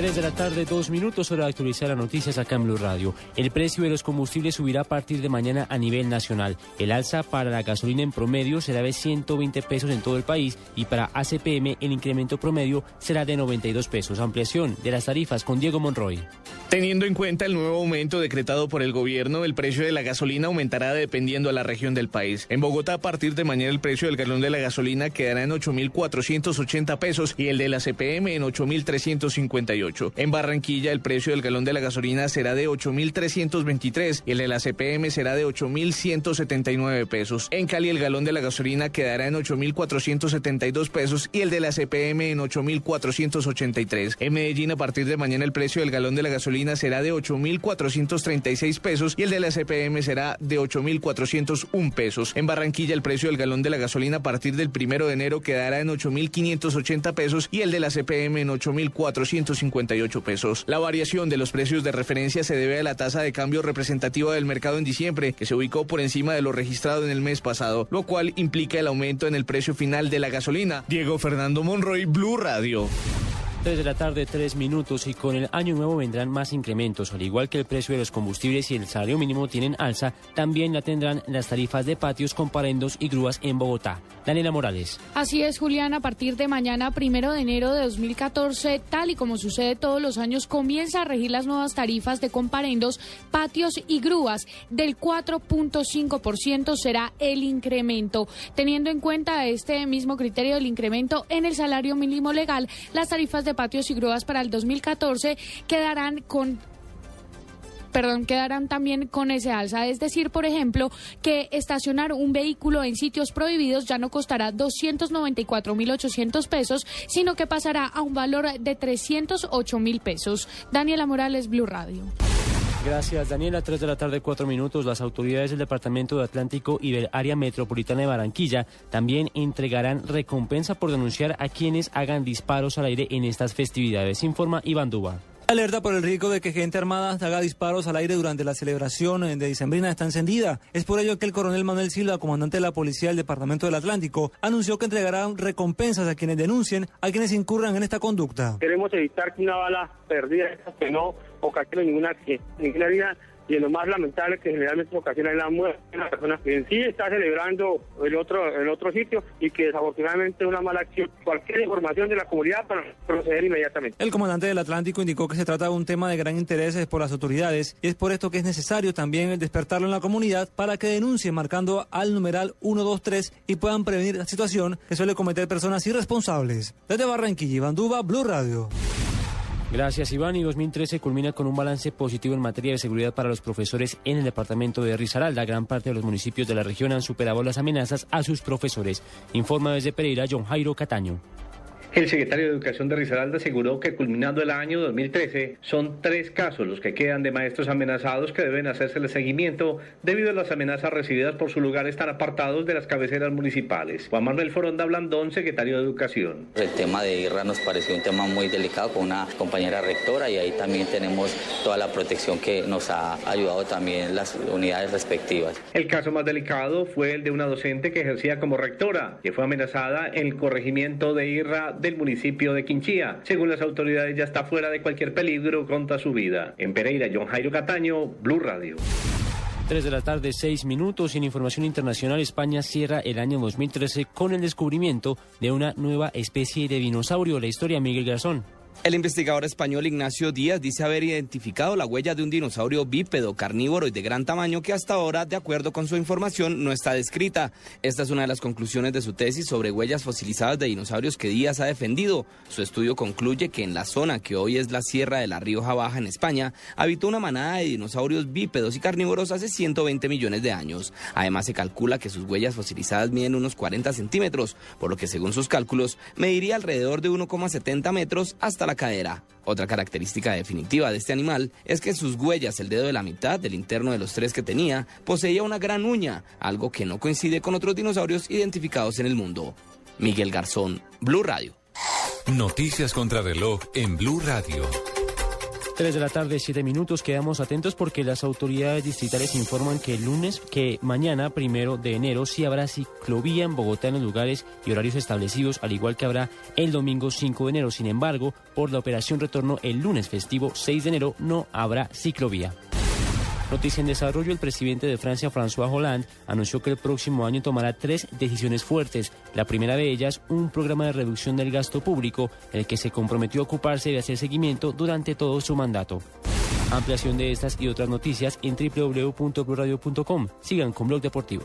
3 de la tarde, dos minutos, hora de actualizar las noticias acá en Blue Radio. El precio de los combustibles subirá a partir de mañana a nivel nacional. El alza para la gasolina en promedio será de 120 pesos en todo el país y para ACPM el incremento promedio será de 92 pesos. Ampliación de las tarifas con Diego Monroy. Teniendo en cuenta el nuevo aumento decretado por el gobierno, el precio de la gasolina aumentará dependiendo a la región del país. En Bogotá, a partir de mañana, el precio del galón de la gasolina quedará en 8.480 pesos y el de la CPM en 8.358. 8.858. En Barranquilla el precio del galón de la gasolina será de 8.323 y el de la CPM será de 8.179 pesos. En Cali el galón de la gasolina quedará en 8.472 pesos y el de la CPM en 8.483. En Medellín a partir de mañana el precio del galón de la gasolina será de 8.436 pesos y el de la CPM será de 8.401 pesos. En Barranquilla el precio del galón de la gasolina a partir del primero de enero quedará en 8.580 pesos y el de la CPM en 8.458 pesos. La variación de los precios de referencia se debe a la tasa de cambio representativa del mercado en diciembre, que se ubicó por encima de lo registrado en el mes pasado, lo cual implica el aumento en el precio final de la gasolina. Diego Fernando Monroy, Blue Radio. 3 de la tarde, 3 minutos y con el año nuevo vendrán más incrementos. Al igual que el precio de los combustibles y el salario mínimo tienen alza, también la tendrán las tarifas de patios, comparendos y grúas en Bogotá. Daniela Morales. Así es, Julián, a partir de mañana, primero de enero de 2014, tal y como sucede todos los años, comienza a regir las nuevas tarifas de comparendos, patios y grúas. Del 4.5% será el incremento. Teniendo en cuenta este mismo criterio del incremento en el salario mínimo legal, las tarifas de patios y grúas para el 2014 quedarán con perdón, quedarán también con ese alza. Es decir, por ejemplo, que estacionar un vehículo en sitios prohibidos ya no costará 294.800 pesos, sino que pasará a un valor de 308 mil pesos. Daniela Morales, Blue Radio. Gracias, Daniela. Tres de la tarde, cuatro minutos. Las autoridades del Departamento de Atlántico y del Área Metropolitana de Barranquilla también entregarán recompensa por denunciar a quienes hagan disparos al aire en estas festividades. Informa Iván Duba. Alerta por el riesgo de que gente armada haga disparos al aire durante la celebración de dicembrina está encendida. Es por ello que el coronel Manuel Silva, comandante de la policía del Departamento del Atlántico, anunció que entregará recompensas a quienes denuncien a quienes incurran en esta conducta. Queremos evitar que una bala perdida que no ocasione ninguna, ninguna y en lo más lamentable que generalmente ocasiona la muerte de una persona que en sí está celebrando el otro el otro sitio y que desafortunadamente una mala acción, cualquier información de la comunidad para proceder inmediatamente. El comandante del Atlántico indicó que se trata de un tema de gran interés por las autoridades y es por esto que es necesario también despertarlo en la comunidad para que denuncien marcando al numeral 123 y puedan prevenir la situación que suele cometer personas irresponsables. Desde Barranquilla, Iván Duba, Blue Radio. Gracias, Iván. Y 2013 culmina con un balance positivo en materia de seguridad para los profesores en el departamento de Risaralda. Gran parte de los municipios de la región han superado las amenazas a sus profesores. Informa desde Pereira John Jairo Cataño. El secretario de Educación de Risaralda aseguró que culminando el año 2013 son tres casos los que quedan de maestros amenazados que deben hacerse el seguimiento debido a las amenazas recibidas por sus lugares tan apartados de las cabeceras municipales. Juan Manuel Foronda Blandón, secretario de Educación. El tema de IRRA nos pareció un tema muy delicado con una compañera rectora y ahí también tenemos toda la protección que nos ha ayudado también las unidades respectivas. El caso más delicado fue el de una docente que ejercía como rectora, que fue amenazada en el corregimiento de IRRA del municipio de Quinchía. Según las autoridades, ya está fuera de cualquier peligro contra su vida. En Pereira, John Jairo Cataño, Blue Radio. 3 de la tarde, 6 minutos. En información internacional, España cierra el año 2013 con el descubrimiento de una nueva especie de dinosaurio. La historia, Miguel Garzón. El investigador español Ignacio Díaz dice haber identificado la huella de un dinosaurio bípedo, carnívoro y de gran tamaño que hasta ahora, de acuerdo con su información, no está descrita. Esta es una de las conclusiones de su tesis sobre huellas fosilizadas de dinosaurios que Díaz ha defendido. Su estudio concluye que en la zona que hoy es la Sierra de la Rioja Baja en España, habitó una manada de dinosaurios bípedos y carnívoros hace 120 millones de años. Además, se calcula que sus huellas fosilizadas miden unos 40 centímetros, por lo que según sus cálculos, mediría alrededor de 1,70 metros hasta la cadera. Otra característica definitiva de este animal es que sus huellas, el dedo de la mitad del interno de los tres que tenía, poseía una gran uña, algo que no coincide con otros dinosaurios identificados en el mundo. Miguel Garzón, Blue Radio. Noticias contra reloj en Blue Radio. 3 de la tarde, 7 minutos. Quedamos atentos porque las autoridades distritales informan que el lunes, que mañana, primero de enero, sí habrá ciclovía en Bogotá en los lugares y horarios establecidos, al igual que habrá el domingo 5 de enero. Sin embargo, por la operación retorno el lunes festivo 6 de enero no habrá ciclovía. Noticia en desarrollo, el presidente de Francia, François Hollande, anunció que el próximo año tomará tres decisiones fuertes. La primera de ellas, un programa de reducción del gasto público, el que se comprometió a ocuparse de hacer seguimiento durante todo su mandato. Ampliación de estas y otras noticias en www.bluradio.com. Sigan con Blog Deportivo.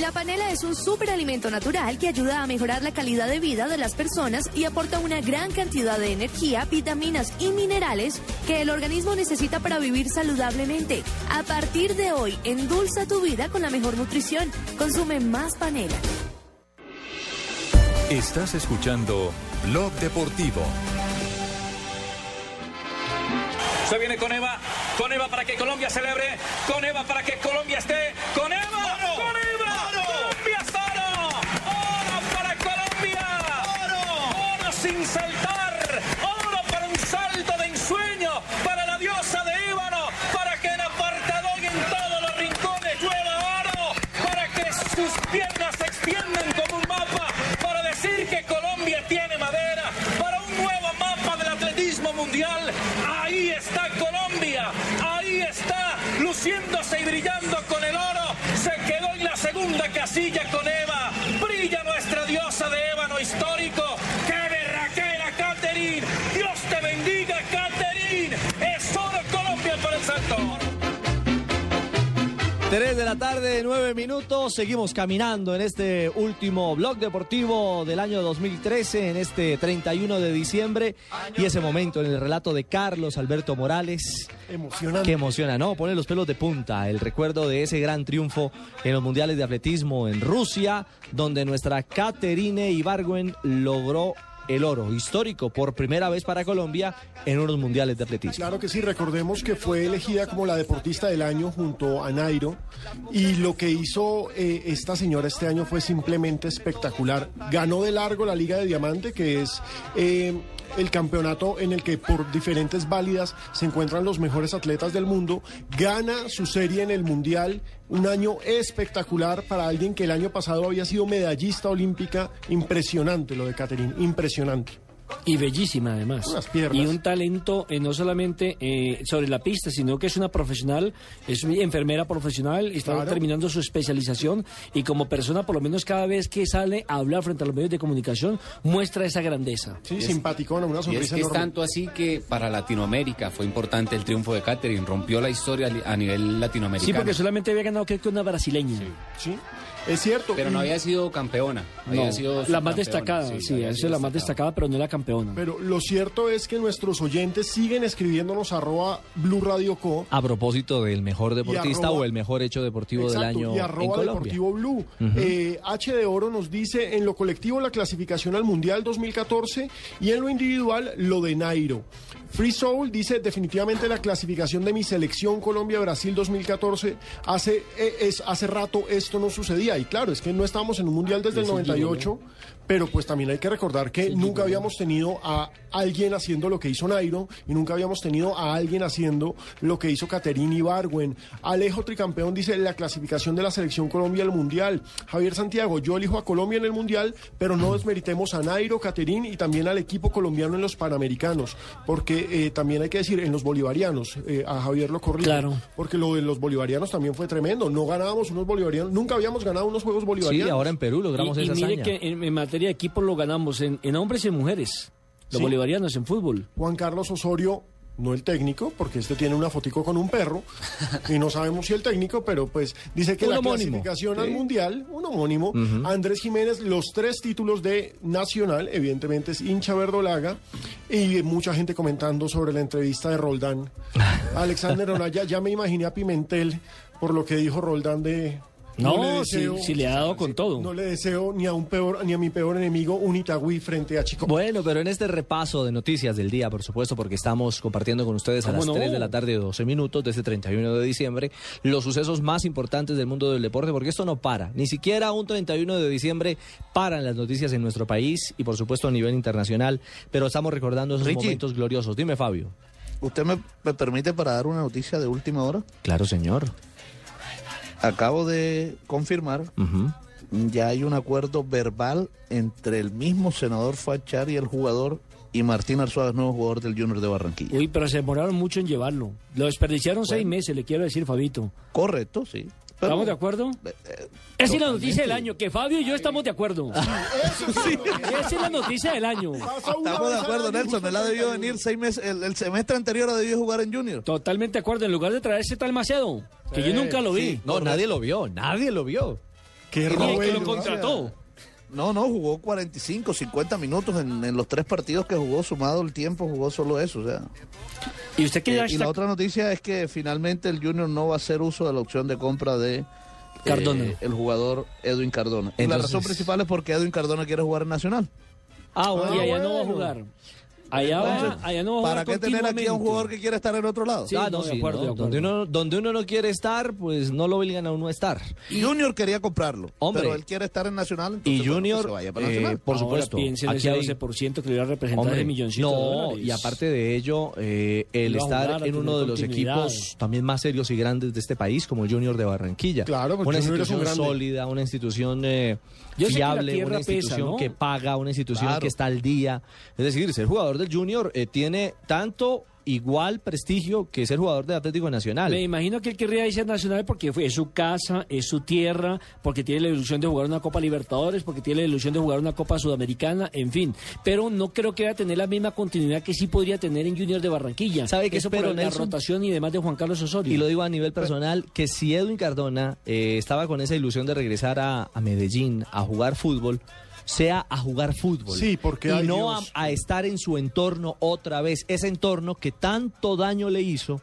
La panela es un superalimento natural que ayuda a mejorar la calidad de vida de las personas y aporta una gran cantidad de energía, vitaminas y minerales que el organismo necesita para vivir saludablemente. A partir de hoy, endulza tu vida con la mejor nutrición. Consume más panela. Estás escuchando Blog Deportivo. Se viene con Eva, con Eva para que Colombia celebre, con Eva para que Colombia esté, con Eva, con Eva, Colombia es oro, oro para Colombia, oro, oro sin saltar, oro para un salto de ensueño, para la diosa de Ébano, para que en apartado y en todos los rincones llueva oro, para que sus piernas como un mapa, para decir que Colombia tiene madera, para un nuevo mapa del atletismo mundial. Ahí está Colombia, ahí está luciéndose y brillando con el oro. Se quedó en la segunda casilla con Eva. 3 de la tarde, 9 minutos. Seguimos caminando en este último blog deportivo del año 2013, en este 31 de diciembre. Y ese momento en el relato de Carlos Alberto Morales. Emocionante. Que emociona, ¿no? Pone los pelos de punta. El recuerdo de ese gran triunfo en los mundiales de atletismo en Rusia, donde nuestra Caterine Ibargüen logró el oro histórico por primera vez para Colombia en unos mundiales de atletismo. Claro que sí, recordemos que fue elegida como la deportista del año junto a Nairo y lo que hizo eh, esta señora este año fue simplemente espectacular. Ganó de largo la Liga de Diamante, que es... eh, el campeonato en el que por diferentes válidas se encuentran los mejores atletas del mundo, gana su serie en el Mundial, un año espectacular para alguien que el año pasado había sido medallista olímpica, impresionante lo de Catherine, impresionante. Y bellísima además. Unas piernas. Y un talento eh, no solamente eh, sobre la pista, sino que es una profesional, es una enfermera profesional, está Claro. terminando su especialización y como persona, por lo menos cada vez que sale a hablar frente a los medios de comunicación, muestra esa grandeza. Sí, simpaticona, una Y es sonrisa que es tanto así que para Latinoamérica fue importante el triunfo de Catherine, rompió la historia a nivel latinoamericano. Sí, porque solamente había ganado creo que una brasileña. Sí, es cierto. Pero no había sido campeona, había No, sido la más destacada, sí, esa es sido la más destacada, pero no la campeona. Pero lo cierto es que nuestros oyentes siguen escribiéndonos arroba Blue Radio Co. A propósito del mejor deportista arroba- o el mejor hecho deportivo Exacto, del año y en arroba Colombia. Deportivo Blue. Eh, H de Oro nos dice en lo colectivo la clasificación al Mundial 2014 y en lo individual lo de Nairo. Free Soul dice definitivamente la clasificación de mi selección Colombia-Brasil 2014 hace, eh, es, hace rato esto no sucedía. Y claro, es que no estábamos en un Mundial desde el Ese 98, pero pues también hay que recordar que nunca habíamos tenido a alguien haciendo lo que hizo Nairo y nunca habíamos tenido a alguien haciendo lo que hizo Caterine Ibargüen. Alejo Tricampeón dice la clasificación de la selección Colombia al Mundial. Javier Santiago, yo elijo a Colombia en el Mundial, pero no desmeritemos a Nairo, Caterine y también al equipo colombiano en los Panamericanos, porque eh, también hay que decir en los bolivarianos, eh, a Javier lo corrijo, Claro. porque lo de los bolivarianos también fue tremendo. No ganábamos unos bolivarianos, nunca habíamos ganado unos Juegos Bolivarianos. Sí, ahora en Perú logramos y, y esa mire hazaña. que en, en materia de equipo lo ganamos en, en hombres y en mujeres, los Sí. bolivarianos en fútbol. Juan Carlos Osorio, no el técnico, porque este tiene una fotico con un perro, y no sabemos si el técnico, pero pues dice que Un la homónimo. clasificación al. Mundial, un homónimo. Andrés Jiménez, los tres títulos de Nacional, evidentemente es hincha verdolaga, y mucha gente comentando sobre la entrevista de Roldán. Alexander Onaya, ya me imaginé a Pimentel por lo que dijo Roldán de... No, le si, deseo- si le ha dado con todo. No le deseo ni a un peor, ni a mi peor enemigo un Itagüí frente a Chico. Bueno, pero en este repaso de noticias del día, por supuesto, porque estamos compartiendo con ustedes a ¿Cómo las no? 3 de la tarde, 12 minutos, de este 31 de diciembre, los sucesos más importantes del mundo del deporte, porque esto no para. Ni siquiera un 31 de diciembre paran las noticias en nuestro país y, por supuesto, a nivel internacional, pero estamos recordando esos Richie. momentos gloriosos. Dime, Fabio. ¿Usted me, me permite para dar una noticia de última hora? Claro, señor. Acabo de confirmar ya hay un acuerdo verbal entre el mismo senador Fachar y el jugador y Martín Arzuaga, nuevo jugador del Junior de Barranquilla. Uy, pero se demoraron mucho en llevarlo. Lo desperdiciaron seis meses, le quiero decir, Fabito. Correcto, sí. ¿Estamos de acuerdo? Esa es la noticia del año, que Fabio y yo estamos de acuerdo. Esa es la noticia del año. Estamos de acuerdo, Nelson. Él ha debido venir seis meses. El, el semestre anterior ha debido jugar en Junior. Totalmente de acuerdo. En lugar de traerse tal Macedo, que yo nunca lo vi. No, nadie lo vio, nadie lo vio. Qué que lo contrató. No, no, jugó 45, 50 minutos en, en los tres partidos que jugó, sumado el tiempo, jugó solo eso. O sea. ¿Y usted qué Eh, ya y la otra noticia es que finalmente el Junior no va a hacer uso de la opción de compra de eh, Cardona. el jugador Edwin Cardona. y la razón principal es porque Edwin Cardona quiere jugar en Nacional. Ah, y allá no va a jugar. Allá, va, Entonces, allá no va a ¿Para qué tener aquí a un jugador que quiere estar en otro lado? Sí, ah, no, no, de sí, acuerdo, no. Donde, uno, donde uno no quiere estar, pues no lo obligan a uno a estar. Y Junior quería comprarlo, Hombre. pero él quiere estar en Nacional. entonces, Y bueno, Junior, pues se vaya para eh, Nacional. por Ahora supuesto, piensen en aquí ese hay- 12% que le iba a representar Hombre, de milloncito de no, dólares. y aparte de ello, eh, el estar jugar, en uno de los equipos también más serios y grandes de este país, como el Junior de Barranquilla. Claro, porque una Junior es un institución grande. sólida, una institución eh, Yo sé que la fiable, una pesa, institución ¿no? que paga, una institución Claro. que está al día. Es decir, ser jugador del Junior eh, tiene tanto igual prestigio que ser jugador de Atlético Nacional. Me imagino que él querría irse a Nacional porque fue, es su casa, es su tierra, porque tiene la ilusión de jugar una Copa Libertadores, porque tiene la ilusión de jugar una Copa Sudamericana, en fin. Pero no creo que vaya a tener la misma continuidad que sí podría tener en Junior de Barranquilla. ¿Sabe qué Eso espero, por la Nelson? rotación y demás de Juan Carlos Osorio. Y lo digo a nivel personal, que si Edwin Cardona eh, estaba con esa ilusión de regresar a, a Medellín a jugar fútbol, sea a jugar fútbol. Sí, porque, Y no a estar en su entorno otra vez, ese entorno que tanto daño le hizo.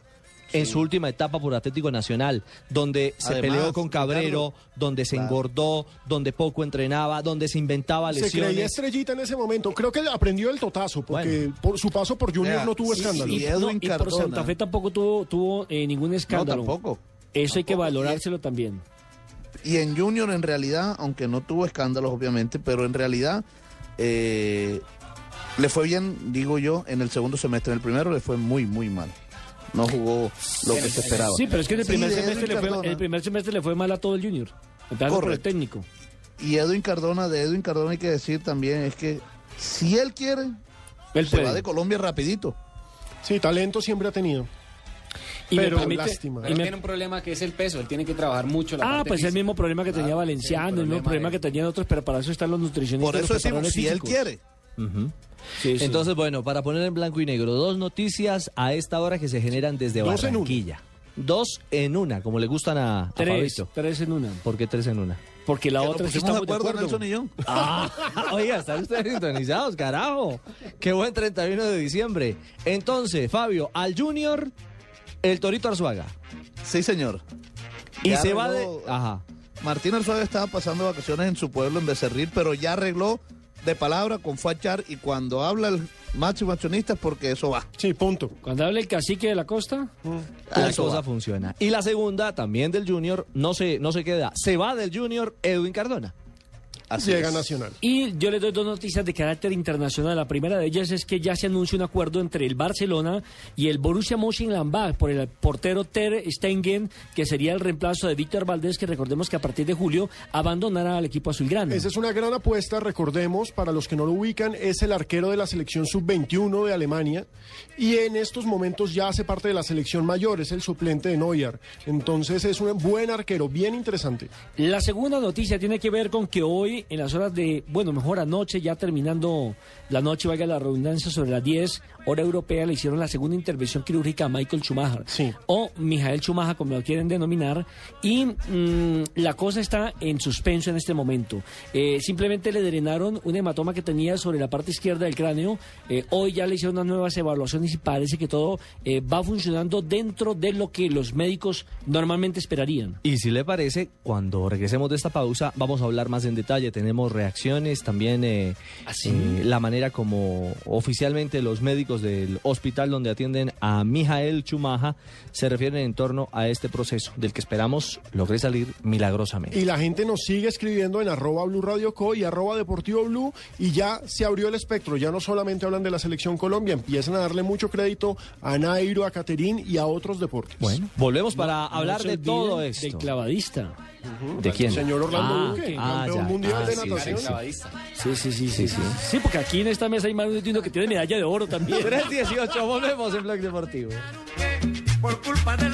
En su última etapa por Atlético Nacional, donde se peleó con Cabrero, Ricardo, donde se claro. engordó, donde poco entrenaba, donde se inventaba Se lesiones. creía estrellita en ese momento. Creo que aprendió el totazo, porque por su paso por Junior no tuvo sí, escándalo. y y, Edwin y por. Santa Fe tampoco tuvo, tuvo eh, ningún escándalo. No, tampoco. Eso hay que valorárselo también. Y en Junior, en realidad, aunque no tuvo escándalos, obviamente, pero en realidad eh, le fue bien, digo yo, en el segundo semestre. En el primero le fue muy, muy mal. No jugó lo que se esperaba. Sí, pero es que en el primer, semestre, le fue, el primer semestre le fue mal a todo el Junior. Empezando por el técnico. Y Edwin Cardona, de Edwin Cardona hay que decir también es que si él quiere, Él se puede. va de Colombia rapidito. Sí, talento siempre ha tenido. Y me pero permite- lástima. Pero me- tiene un problema que es el peso, él tiene que trabajar mucho la Ah, parte pues el física. mismo problema que tenía Valenciano, el mismo problema que tenían otros, pero para eso están los nutricionistas. Por eso decimos, si él quiere. Ujú. Sí, sí. Entonces, bueno, para poner en blanco y negro, dos noticias a esta hora que se generan desde Dos en. Barranquilla. Dos en una, como le gustan a, a tres, Fabito. tres en una. ¿Por qué tres en una? Porque la Que otra sí pusimos estamos de acuerdo, Nelson y yo. Ah, oiga, están ustedes sintonizados, carajo. Qué buen 31 de diciembre. Entonces, Fabio, al Junior, el Torito Arzuaga. Sí, señor. Y Ya se va de... arregló- Ajá. Martín Arzuaga estaba pasando vacaciones en su pueblo en Becerril, pero ya arregló de palabra con Fachar y cuando habla el máximo accionista es porque eso va. Sí, punto. Cuando habla el cacique de la costa, La Eso cosa va. funciona. Y la segunda, también del Junior, no se, no se queda. Se va del Junior Edwin Cardona. Así Llega es. Nacional. Y yo les doy dos noticias de carácter internacional. La primera de ellas es que ya se anuncia un acuerdo entre el Barcelona y el Borussia Mönchengladbach por el portero Ter Stegen, que sería el reemplazo de Víctor Valdés, que recordemos que a partir de julio abandonará al equipo azulgrana. Esa es una gran apuesta, recordemos, para los que no lo ubican, es el arquero de la selección sub-21 de Alemania y en estos momentos ya hace parte de la selección mayor, es el suplente de Neuer. Entonces es un buen arquero, bien interesante. La segunda noticia tiene que ver con que hoy, en las horas de, bueno, mejor anoche, ya terminando la noche, valga la redundancia, sobre las 10, hora europea, le hicieron la segunda intervención quirúrgica a Michael Schumacher. Sí. O Mijael Schumacher, como lo quieren denominar. Y mm, la cosa está en suspenso en este momento. Eh, simplemente le drenaron un hematoma que tenía sobre la parte izquierda del cráneo. Eh, hoy ya le hicieron unas nuevas evaluaciones y parece que todo eh, va funcionando dentro de lo que los médicos normalmente esperarían. Y si le parece, cuando regresemos de esta pausa, vamos a hablar más en detalle. Tenemos reacciones, también eh, ¿Ah, sí? eh, la manera como oficialmente los médicos médicos del hospital donde atienden a Mijael Chumaja se refieren en torno a este proceso, del que esperamos logre salir milagrosamente. Y la gente nos sigue escribiendo en arroba Blue Radio Co y arroba Deportivo Blue y ya se abrió el espectro. Ya no solamente hablan de la selección Colombia, empiezan a darle mucho crédito a Nairo, a Caterín y a otros deportes. Bueno, volvemos para No hablar de todo esto. Del clavadista. ¿De quién? Señor Orlando Ah, Duque, ah, campeón ya. mundial Ah, de sí, natación. sí, Sí, sí, sí, sí, sí. Sí, porque aquí en esta mesa hay más de uno que tiene medalla de oro también. 318, volvemos en Blog Deportivo. por culpa del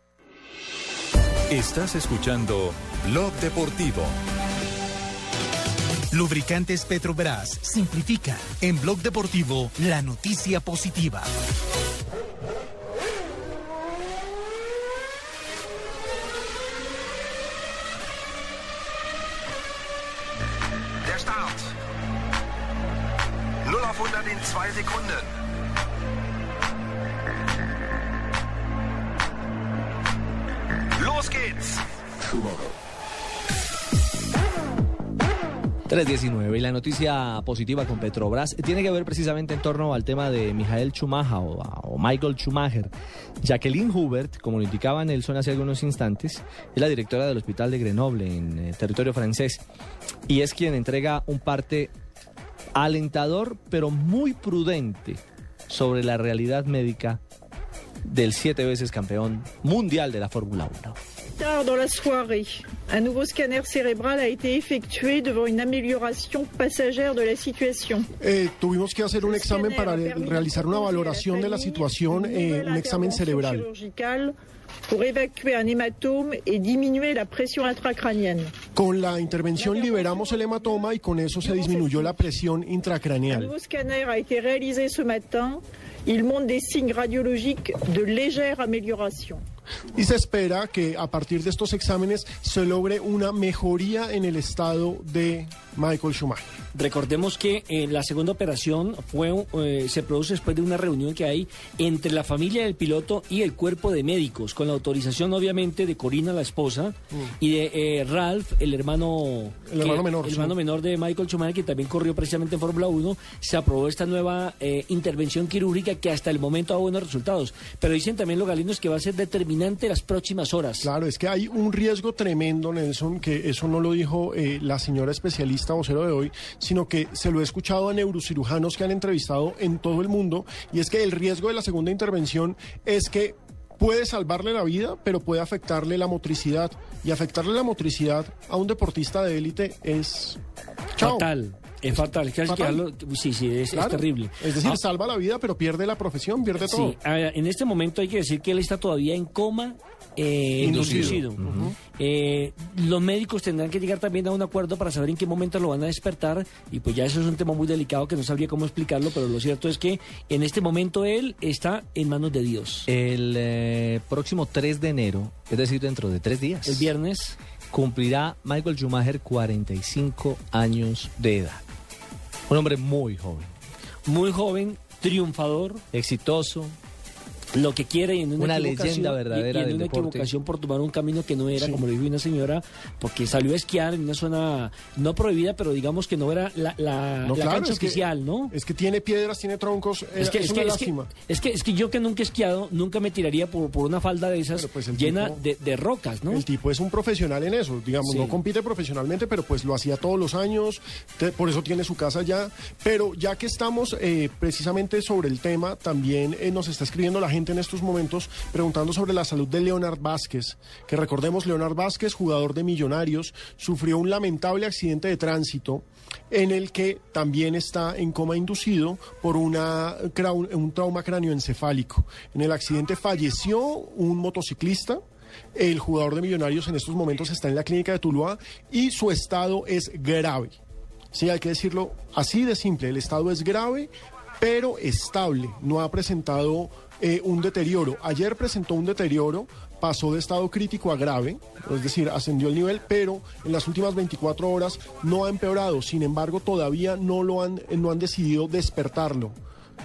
Estás escuchando Blog Deportivo. Lubricantes Petrobras simplifica en Blog Deportivo la noticia positiva. Der Start. 0 auf 100 in 2 Sekunden. Los geht's. 319 y la noticia positiva con Petrobras tiene que ver precisamente en torno al tema de Mijael Schumacher o Michael Schumacher. Jacqueline Hubert, como lo indicaba Nelson hace algunos instantes, es la directora del Hospital de Grenoble en eh, territorio francés y es quien entrega un parte alentador pero muy prudente sobre la realidad médica del siete veces campeón mundial de la Fórmula 1. Tard dans la soirée, un nouveau scanner cérébral a été effectué devant une amélioration passagère de la situation. Eh, tuvimos que hacer un examen para re- realizar una valoración de la situación, eh, un examen cerebral. pour évacuer un hématome et diminuer la pression intracrânienne. Con la intervención liberamos el hematoma y con eso se disminuyó la presión Un intracraneal. nouveau scanner a été réalisé ce matin. Il montre des signes radiologiques de légère amélioration. Y se espera que a partir de estos exámenes se logre una mejoría en el estado de Michael Schumacher. Recordemos que eh, la segunda operación fue eh, se produce después de una reunión que hay entre la familia del piloto y el cuerpo de médicos, con la autorización obviamente de Corina, la esposa, y de eh, Ralph, el hermano, El hermano menor, el sí. hermano menor de Michael Schumacher, que también corrió precisamente en Fórmula 1. Se aprobó esta nueva eh, intervención quirúrgica que hasta el momento ha dado buenos resultados. Pero dicen también los galinos que va a ser determinante las próximas horas. Claro, es que hay un riesgo tremendo, Nelson, que eso no lo dijo la señora especialista vocero de hoy, sino que se lo he escuchado a neurocirujanos que han entrevistado en todo el mundo, y es que el riesgo de la segunda intervención es que puede salvarle la vida, pero puede afectarle la motricidad, y afectarle la motricidad a un deportista de élite es... Chao. Fatal. Es fatal. Que que sí, sí, es, terrible. Es decir, Ah, salva la vida, pero pierde la profesión, pierde todo. Sí, ver, en este momento hay que decir que él está todavía en coma eh, Inducido. inducido. Eh, los médicos tendrán que llegar también a un acuerdo para saber en qué momento lo van a despertar y pues ya eso es un tema muy delicado que no sabría cómo explicarlo, pero lo cierto es que en este momento él está en manos de Dios. El eh, próximo 3 de enero, es decir, dentro de tres días. El viernes. Cumplirá Michael Schumacher 45 años de edad. Un hombre muy joven. Muy joven, triunfador. Exitoso. Lo que quiere y en una, Una equivocación- leyenda verdadera y, y en del una deporte. equivocación por tomar un camino que no era, Sí. como lo dijo una señora, porque salió a esquiar en una zona no prohibida, pero digamos que no era la, la, No, la claro, cancha es que- ¿no? Es que tiene piedras, tiene troncos, Es que, es, es, una que, es, que, lástima. es, que, es que yo que nunca he esquiado, nunca me tiraría por, por una falda de esas llena tipo- de, de rocas, ¿no? El tipo es un profesional en eso, digamos, Sí. no compite profesionalmente, pero pues lo hacía todos los años, te- por eso tiene su casa ya. Pero ya que estamos eh, precisamente sobre el tema, también eh, nos está escribiendo la gente en estos momentos preguntando sobre la salud de Leonard Vázquez, que recordemos, Leonard Vázquez, jugador de Millonarios, sufrió un lamentable accidente de tránsito en el que también está en coma inducido por una, un trauma cráneoencefálico. En el accidente falleció un motociclista. El jugador de Millonarios en estos momentos está en la clínica de Tuluá y su estado es grave. Sí, hay que decirlo así de simple. El estado es grave, pero estable. No ha presentado eh, un deterioro. Ayer presentó un deterioro, pasó de estado crítico a grave, es decir, ascendió el nivel, pero en las últimas 24 horas no ha empeorado. Sin embargo, todavía no lo han, eh, no han decidido despertarlo.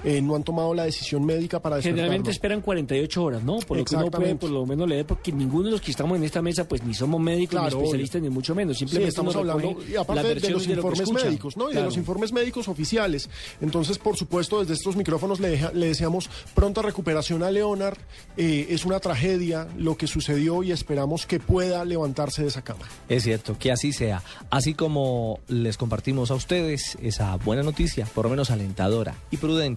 Eh, no han tomado la decisión médica para despertarlo. Generalmente esperan 48 horas, ¿no? Por lo que uno puede por lo menos leer, porque ninguno de los que estamos en esta mesa, pues ni somos médicos, Claro, ni especialistas, ni mucho menos. Sí, Simplemente estamos hablando, y aparte de- los informes médicos, ¿no? Y de los informes médicos oficiales. Entonces, por supuesto, desde estos micrófonos le, deja- le deseamos pronta recuperación a Leonard. Eh, es una tragedia lo que sucedió y esperamos que pueda levantarse de esa cama. Es cierto, que así sea. Así como les compartimos a ustedes esa buena noticia, por lo menos alentadora y prudente,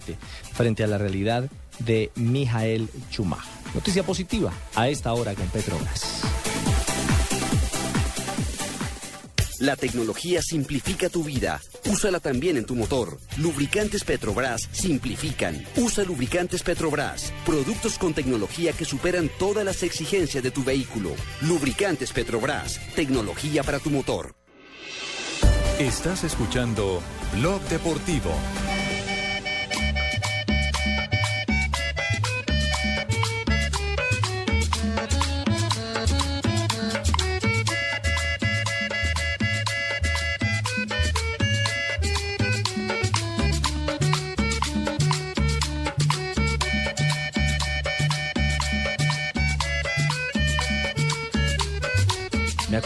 frente a la realidad de Mijael Chumaj. Noticia positiva a esta hora con Petrobras. La tecnología simplifica tu vida. Úsala también en tu motor. Lubricantes Petrobras simplifican. Usa lubricantes Petrobras. Productos con tecnología que superan todas las exigencias de tu vehículo. Lubricantes Petrobras. Tecnología para tu motor. Estás escuchando Blog Deportivo.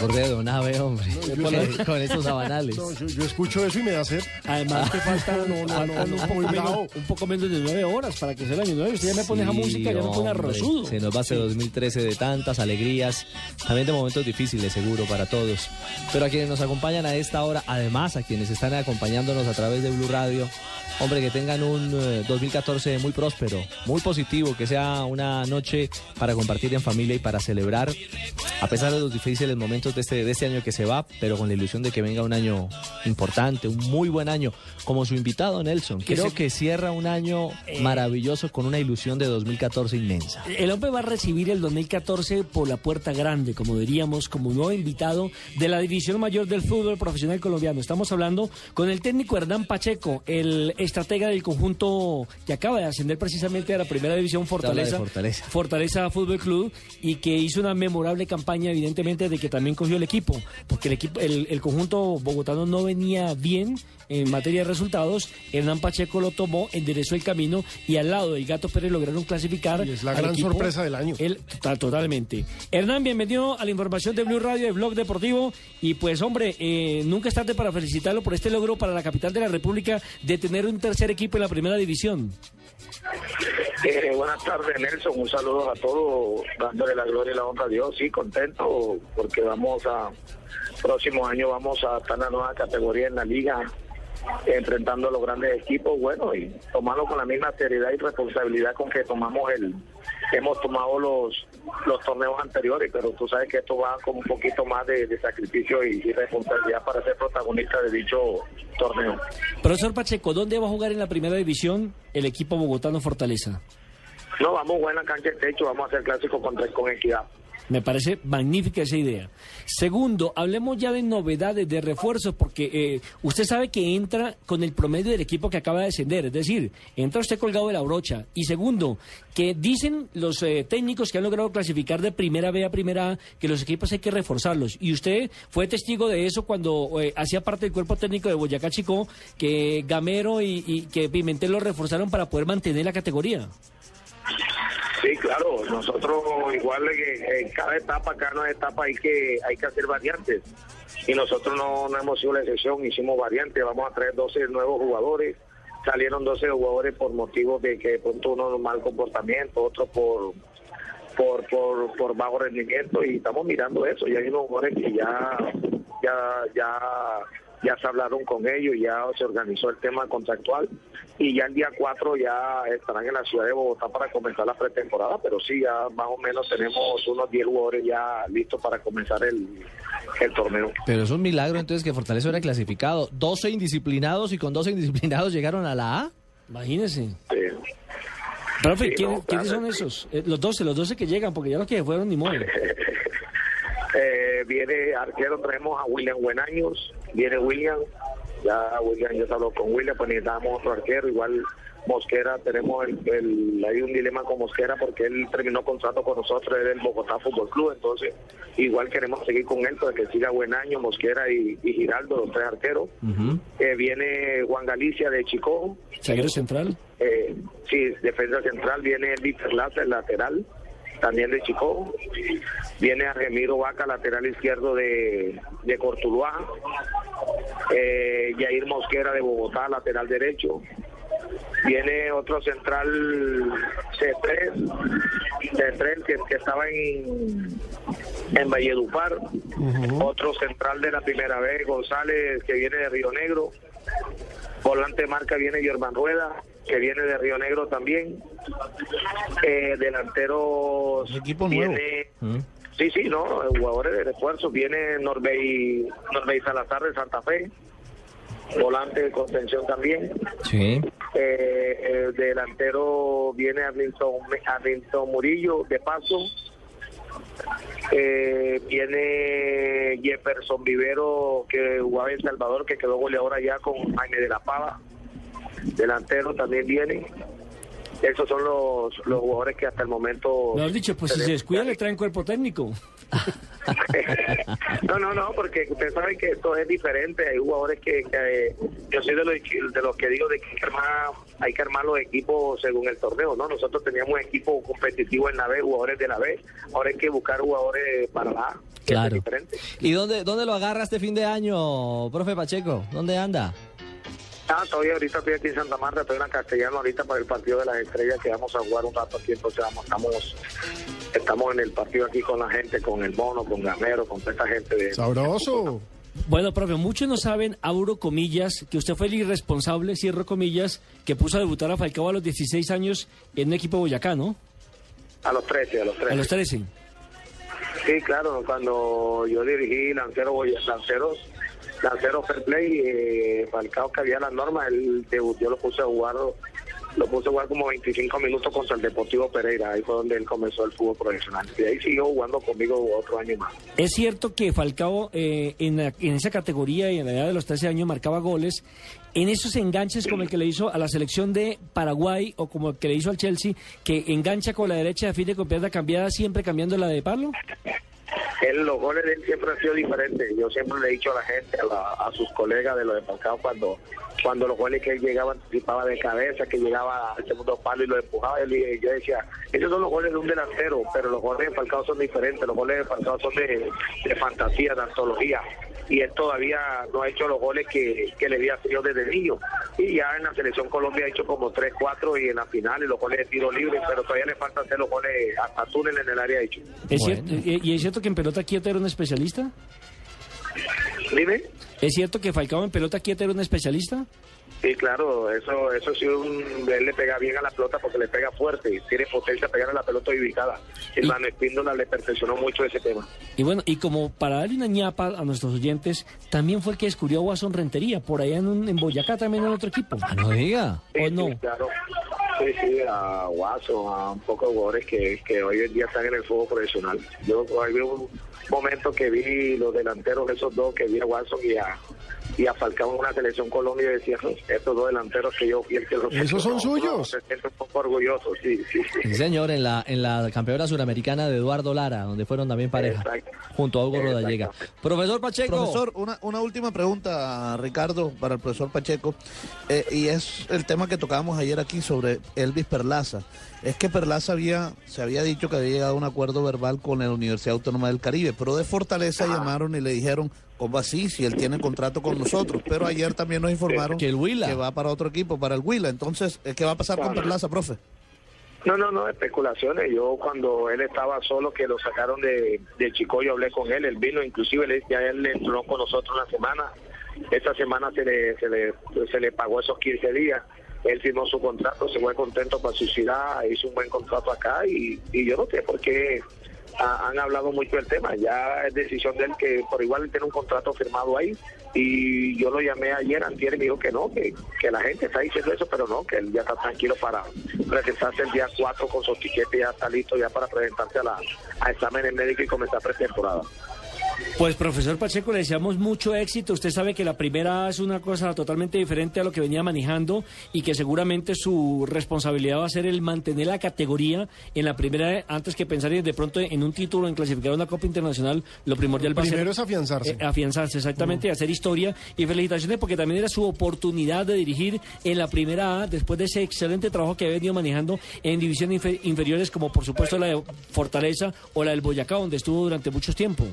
Me acordé de Don Ave, hombre, yo con, con esos sabanales. No, yo, yo escucho eso y me da sed. Además que faltan, No, no, no, no, un, poco menos, de nueve horas para que sea el año nuevo. Usted ya me pone esa Sí, música, ya me pone arrozudo. Se nos va este 2013 de tantas alegrías, también de momentos difíciles, seguro, para todos. Pero a quienes nos acompañan a esta hora, además a quienes están acompañándonos a través de Blue Radio, hombre, que tengan un eh, 2014 muy próspero, muy positivo, que sea una noche para compartir en familia y para celebrar, a pesar de los difíciles momentos de este, de este año que se va, pero con la ilusión de que venga un año importante, un muy buen año, como su invitado Nelson. Creo que cierra un año Eh, maravilloso con una ilusión de 2014 inmensa. El hombre va a recibir el 2014 por la puerta grande, como diríamos, como nuevo invitado de la división mayor del fútbol profesional colombiano. Estamos hablando con el técnico Hernán Pacheco, el estratega del conjunto que acaba de ascender precisamente a la primera división Fortaleza, Fortaleza. Fortaleza Fútbol Club y que hizo una memorable campaña, evidentemente, de que también cogió el equipo, porque el equipo, el, el conjunto bogotano no venía bien en materia de resultados. Hernán Pacheco lo tomó, enderezó el camino y al lado del Gato Pérez lograron clasificar. Y es la al gran equipo. sorpresa del año. Total- totalmente. Hernán, bienvenido a la información de Blue Radio, de Blog Deportivo. Y pues, hombre, eh, nunca es tarde para felicitarlo por este logro para la capital de la República de tener un tercer equipo en la primera división. Eh, buenas tardes, Nelson. Un saludo a todos, dándole la gloria y la honra a Dios. Sí, contento porque vamos a, próximo año vamos a estar en la nueva categoría en la liga, enfrentando a los grandes equipos. Bueno, y tomarlo con la misma seriedad y responsabilidad con que tomamos el, hemos tomado los, los torneos anteriores, pero tú sabes que esto va con un poquito más de, de sacrificio y, y responsabilidad para ser protagonista de dicho torneo. Profesor Pacheco, ¿dónde va a jugar en la primera división el equipo bogotano Fortaleza? No, vamos buena cancha de techo, vamos a hacer clásico contra con equidad. Me parece magnífica esa idea. Segundo, hablemos ya de novedades, de refuerzos, porque eh, usted sabe que entra con el promedio del equipo que acaba de descender, es decir, entra usted colgado de la brocha. Y segundo, que dicen los eh, técnicos que han logrado clasificar de primera B a primera A que los equipos hay que reforzarlos. Y usted fue testigo de eso cuando eh, hacía parte del cuerpo técnico de Boyacá Chico, que Gamero y, y que Pimentel lo reforzaron para poder mantener la categoría. Sí, claro, nosotros igual en, en cada etapa, cada etapa hay que hay que hacer variantes. Y nosotros no, no hemos sido la excepción, hicimos variantes, vamos a traer 12 nuevos jugadores, salieron 12 jugadores por motivos de que de pronto uno mal comportamiento, otro por por, por, por bajo rendimiento y estamos mirando eso, ya hay unos jugadores que ya ya ya ya se hablaron con ellos, ya se organizó el tema contractual y ya el día 4 ya estarán en la ciudad de Bogotá para comenzar la pretemporada, pero sí, ya más o menos tenemos unos 10 jugadores ya listos para comenzar el, el torneo. Pero es un milagro entonces que Fortaleza hubiera clasificado. 12 indisciplinados y con 12 indisciplinados llegaron a la A. Imagínese. Profe, Sí, ¿quién- no, ¿quiénes claro. son esos? Eh, los 12, los 12 que llegan, porque ya los que fueron ni modo. Eh, viene arquero, traemos a William Buenaños, viene William, ya William ya se habló con William, pues necesitamos otro arquero, igual Mosquera, tenemos el, el- hay un dilema con Mosquera porque él terminó contrato con nosotros, es del Bogotá Fútbol Club, entonces igual queremos seguir con él para que siga Buenaño, Mosquera y, y Giraldo, los tres arqueros. Eh, viene Juan Galicia de Chico, Zaguero central. eh, sí, defensa central, viene Víctor Laza, el lateral, también de Chico. Viene Argemiro Vaca, lateral izquierdo de, de Cortuluá. Eh, Yair Mosquera de Bogotá, lateral derecho. Viene otro central C3, C3 que, que estaba en, en Valledupar. Otro central de la primera vez, González, que viene de Río Negro. Volante marca viene Germán Rueda, que viene de Río Negro también. Eh, delanteros Equipo nuevo. viene... Sí, sí, no, jugadores de refuerzo. Viene Norbey, Norbey Salazar de Santa Fe, volante de contención también. Sí. Eh, el delantero viene Arlington, Arlington Murillo de Paso. Eh, viene Jefferson Vivero que jugaba en Salvador, que quedó goleador allá con Jaime de la Pava. Delantero también viene. Esos son los, los jugadores que hasta el momento... Mejor dicho, pues si se descuida le traen cuerpo técnico. No, no, no, porque usted sabe que esto es diferente. Hay jugadores que, que, eh, yo soy de los, de los que digo de que hay que, armar, hay que armar los equipos según el torneo, ¿no? Nosotros teníamos equipo competitivo en la B, jugadores de la B. Ahora hay que buscar jugadores para la A. es Claro. diferente. ¿Y dónde, dónde lo agarra este fin de año, profe Pacheco? ¿Dónde anda? Ah, todavía ahorita estoy aquí en Santa Marta, estoy en la Castellano ahorita para el partido de las estrellas que vamos a jugar un rato aquí, entonces vamos, estamos, estamos en el partido aquí con la gente, con el mono, con Gamero, con toda esta gente de... Sabroso. Bueno, profe, muchos no saben, abro comillas, que usted fue el irresponsable, cierro comillas, que puso a debutar a Falcao a los 16 años en un equipo de Boyacá, ¿no? A los 13, a los 13. A los 13. Sí, claro, cuando yo dirigí Lancero Boya- Lanceros, Lancero Fair Play, eh, Falcao que había las normas, él debut- yo lo puse a jugar, lo puse a jugar como 25 minutos contra el Deportivo Pereira, ahí fue donde él comenzó el fútbol profesional. Y ahí siguió jugando conmigo otro año más. Es cierto que Falcao eh, en, en esa categoría y en la edad de los 13 años marcaba goles. En esos enganches como el que le hizo a la selección de Paraguay o como el que le hizo al Chelsea, que engancha con la derecha de fin de copiar la cambiada, siempre cambiando la de palo. Él, los goles de él siempre han sido diferentes. Yo siempre le he dicho a la gente, a, la- a sus colegas de los Falcao, cuando, cuando los goles que él llegaba, anticipaba de cabeza, que llegaba al segundo palo y lo empujaba, él, y yo decía, esos son los goles de un delantero, pero los goles de Falcao son diferentes. Los goles de Falcao son de fantasía, de antología. Y él todavía no ha hecho los goles que, que le había sido desde niño. Y ya en la selección Colombia ha hecho como 3, 4 y en la final y los goles de tiro libre, pero todavía le falta hacer los goles hasta túnel en el área hecho. ¿Es cierto, y, y es cierto que en pelota quieta era un especialista? Dime. ¿Es cierto que Falcao en pelota quieta era un especialista? Sí, claro, eso eso sí, un, él le pega bien a la pelota porque le pega fuerte, tiene potencia a pegar a la pelota ubicada. El Mano Espíndola le perfeccionó mucho ese tema. Y bueno, y como para darle una ñapa a nuestros oyentes, también fue el que descubrió a Watson Rentería, por allá en, un- en Boyacá también en otro equipo. no diga. ¿O no? Sí, claro. Sí, sí, a Guaso, a un poco de jugadores que, que hoy en día están en el fútbol profesional. Yo hay un momento que vi los delanteros, esos dos, que vi a Watson y a, y a Falcao en una selección Colombia y decía, "Mm, estos dos delanteros que yo fui el que los ¿Esos son seleccionó". suyos? Me siento un poco orgulloso, sí, sí, sí. Sí, señor, en la, en la campeona suramericana de Eduardo Lara, donde fueron también pareja, junto a Hugo Rodallega. Profesor Pacheco. Profesor, una, una última pregunta, Ricardo, para el profesor Pacheco, eh, y es el tema que tocábamos ayer aquí sobre Elvis Perlaza. Es que Perlaza había, se había dicho que había llegado a un acuerdo verbal con la Universidad Autónoma del Caribe, pero de Fortaleza llamaron y le dijeron, ¿cómo así? Si él tiene contrato con nosotros. Pero ayer también nos informaron Que el Huila. va para otro equipo, para el Huila. Entonces, ¿qué va a pasar con Claro. Perlaza, profe? No, no, no, especulaciones. Yo cuando él estaba solo, que lo sacaron de, de Chico, yo hablé con él, él vino, inclusive él, ya él entró con nosotros una semana. Esta semana se le, se le, se le pagó esos 15 días. Él firmó su contrato, se fue contento para su ciudad, hizo un buen contrato acá y, y yo no sé por qué ha- han hablado mucho del tema. Ya es decisión de él que por igual él tiene un contrato firmado ahí y yo lo llamé ayer, antier y me dijo que no, que, que la gente está diciendo eso, pero no, que él ya está tranquilo para presentarse el día 4 con su tiquete, ya está listo ya para presentarse a, la, a exámenes médicos y comenzar pretemporada. Pues profesor Pacheco, le deseamos mucho éxito. Usted sabe que la primera es una cosa totalmente diferente a lo que venía manejando y que seguramente su responsabilidad va a ser el mantener la categoría en la primera antes que pensar de pronto en un título, en clasificar a una Copa Internacional. Lo primordial va a ser Primero es afianzarse. eh, afianzarse, exactamente, y hacer historia. Y felicitaciones porque también era su oportunidad de dirigir en la primera A después de ese excelente trabajo que había venido manejando en divisiones infe- inferiores como por supuesto la de Fortaleza o la del Boyacá, donde estuvo durante mucho tiempo.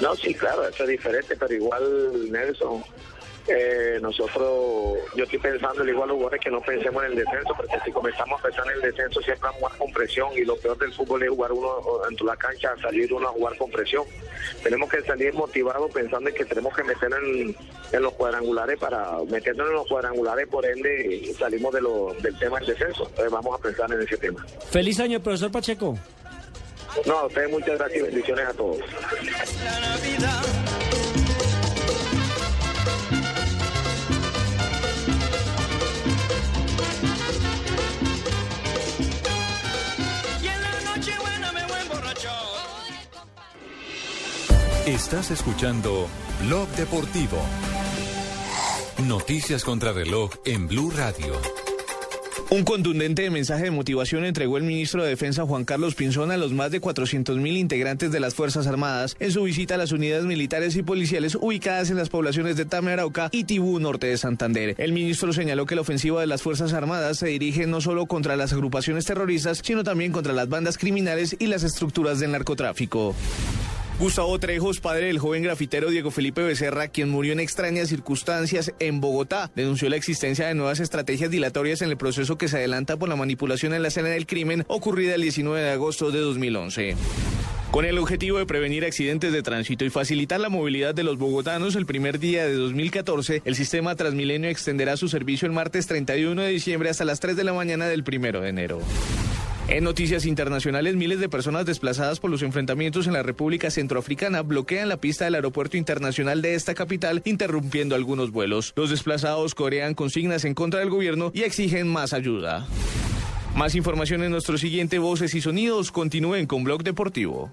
No, sí, claro, eso es diferente, pero igual, Nelson, eh, nosotros, yo estoy pensando igual los jugadores que no pensemos en el descenso, porque si comenzamos a pensar en el descenso siempre vamos a jugar con presión y lo peor del fútbol es jugar uno en la cancha, salir uno a jugar con presión. Tenemos que salir motivados pensando en que tenemos que meter en, en los cuadrangulares para meternos en los cuadrangulares, por ende salimos de lo, del tema del descenso. Entonces vamos a pensar en ese tema. Feliz año, profesor Pacheco. No, a ustedes muchas gracias y bendiciones a todos. Estás escuchando Blog Deportivo. Noticias contra reloj en Blue Radio. Un contundente mensaje de motivación entregó el ministro de Defensa Juan Carlos Pinzón a los más de 400.000 integrantes de las Fuerzas Armadas en su visita a las unidades militares y policiales ubicadas en las poblaciones de Tamarauca y Tibú, norte de Santander. El ministro señaló que la ofensiva de las Fuerzas Armadas se dirige no solo contra las agrupaciones terroristas, sino también contra las bandas criminales y las estructuras del narcotráfico. Gustavo Trejos, padre del joven grafitero Diego Felipe Becerra, quien murió en extrañas circunstancias en Bogotá, denunció la existencia de nuevas estrategias dilatorias en el proceso que se adelanta por la manipulación en la escena del crimen ocurrida el 19 de agosto de 2011. Con el objetivo de prevenir accidentes de tránsito y facilitar la movilidad de los bogotanos, el primer día de 2014, el sistema Transmilenio extenderá su servicio el martes 31 de diciembre hasta las 3 de la mañana del 1 de enero. En noticias internacionales, miles de personas desplazadas por los enfrentamientos en la República Centroafricana bloquean la pista del aeropuerto internacional de esta capital, interrumpiendo algunos vuelos. Los desplazados corean consignas en contra del gobierno y exigen más ayuda. Más información en nuestro siguiente Voces y Sonidos. Continúen con Blog Deportivo.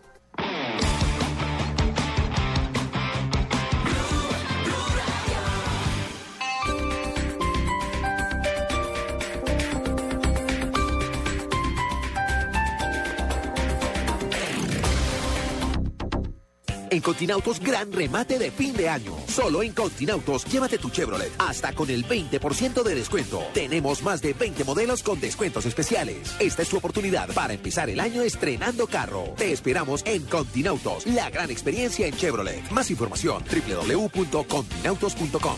En Continautos, gran remate de fin de año. Solo en Continautos, llévate tu Chevrolet hasta con el 20% de descuento. Tenemos más de 20 modelos con descuentos especiales. Esta es tu oportunidad para empezar el año estrenando carro. Te esperamos en Continautos, la gran experiencia en Chevrolet. Más información, www.continautos.com.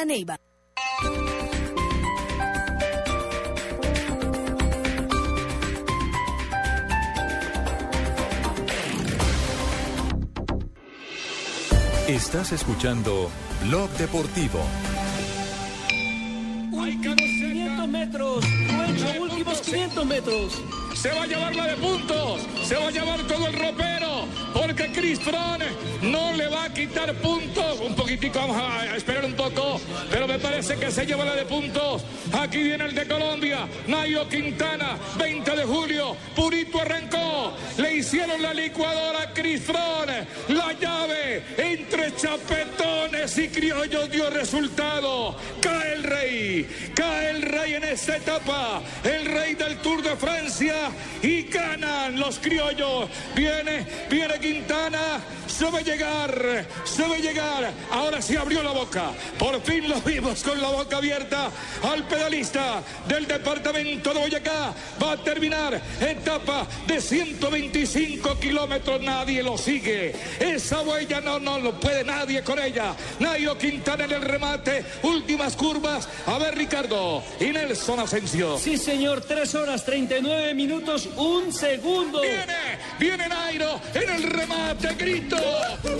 para Neiva. Estás escuchando Blog Deportivo. 500 metros, últimos 500 metros. Se va a llevar la de puntos, se va a llevar todo el ropero. Froome no le va a quitar puntos. Un poquitico, vamos a esperar un poco, pero me parece que se lleva la de puntos. Aquí viene el de Colombia, Nairo Quintana, 20 de julio, Purito arrancó, le hicieron la licuadora a la llave entre chapetones y criollos dio resultado. Cae el rey, cae el rey en esta etapa, el rey del Tour de Francia y ganan los criollos. Viene, viene Quintana, se va a llegar, se va a llegar. Ahora sí abrió la boca. Por fin lo vimos con la boca abierta al pedalista del departamento de Boyacá. Va a terminar etapa de 125 kilómetros. Nadie lo sigue. Esa huella no, no lo puede nadie con ella. Nairo Quintana en el remate. Últimas curvas. A ver, Ricardo y Nelson Asensio. Sí, señor, 3 horas 39 minutos, un segundo. Viene, viene Nairo en el remate, grito,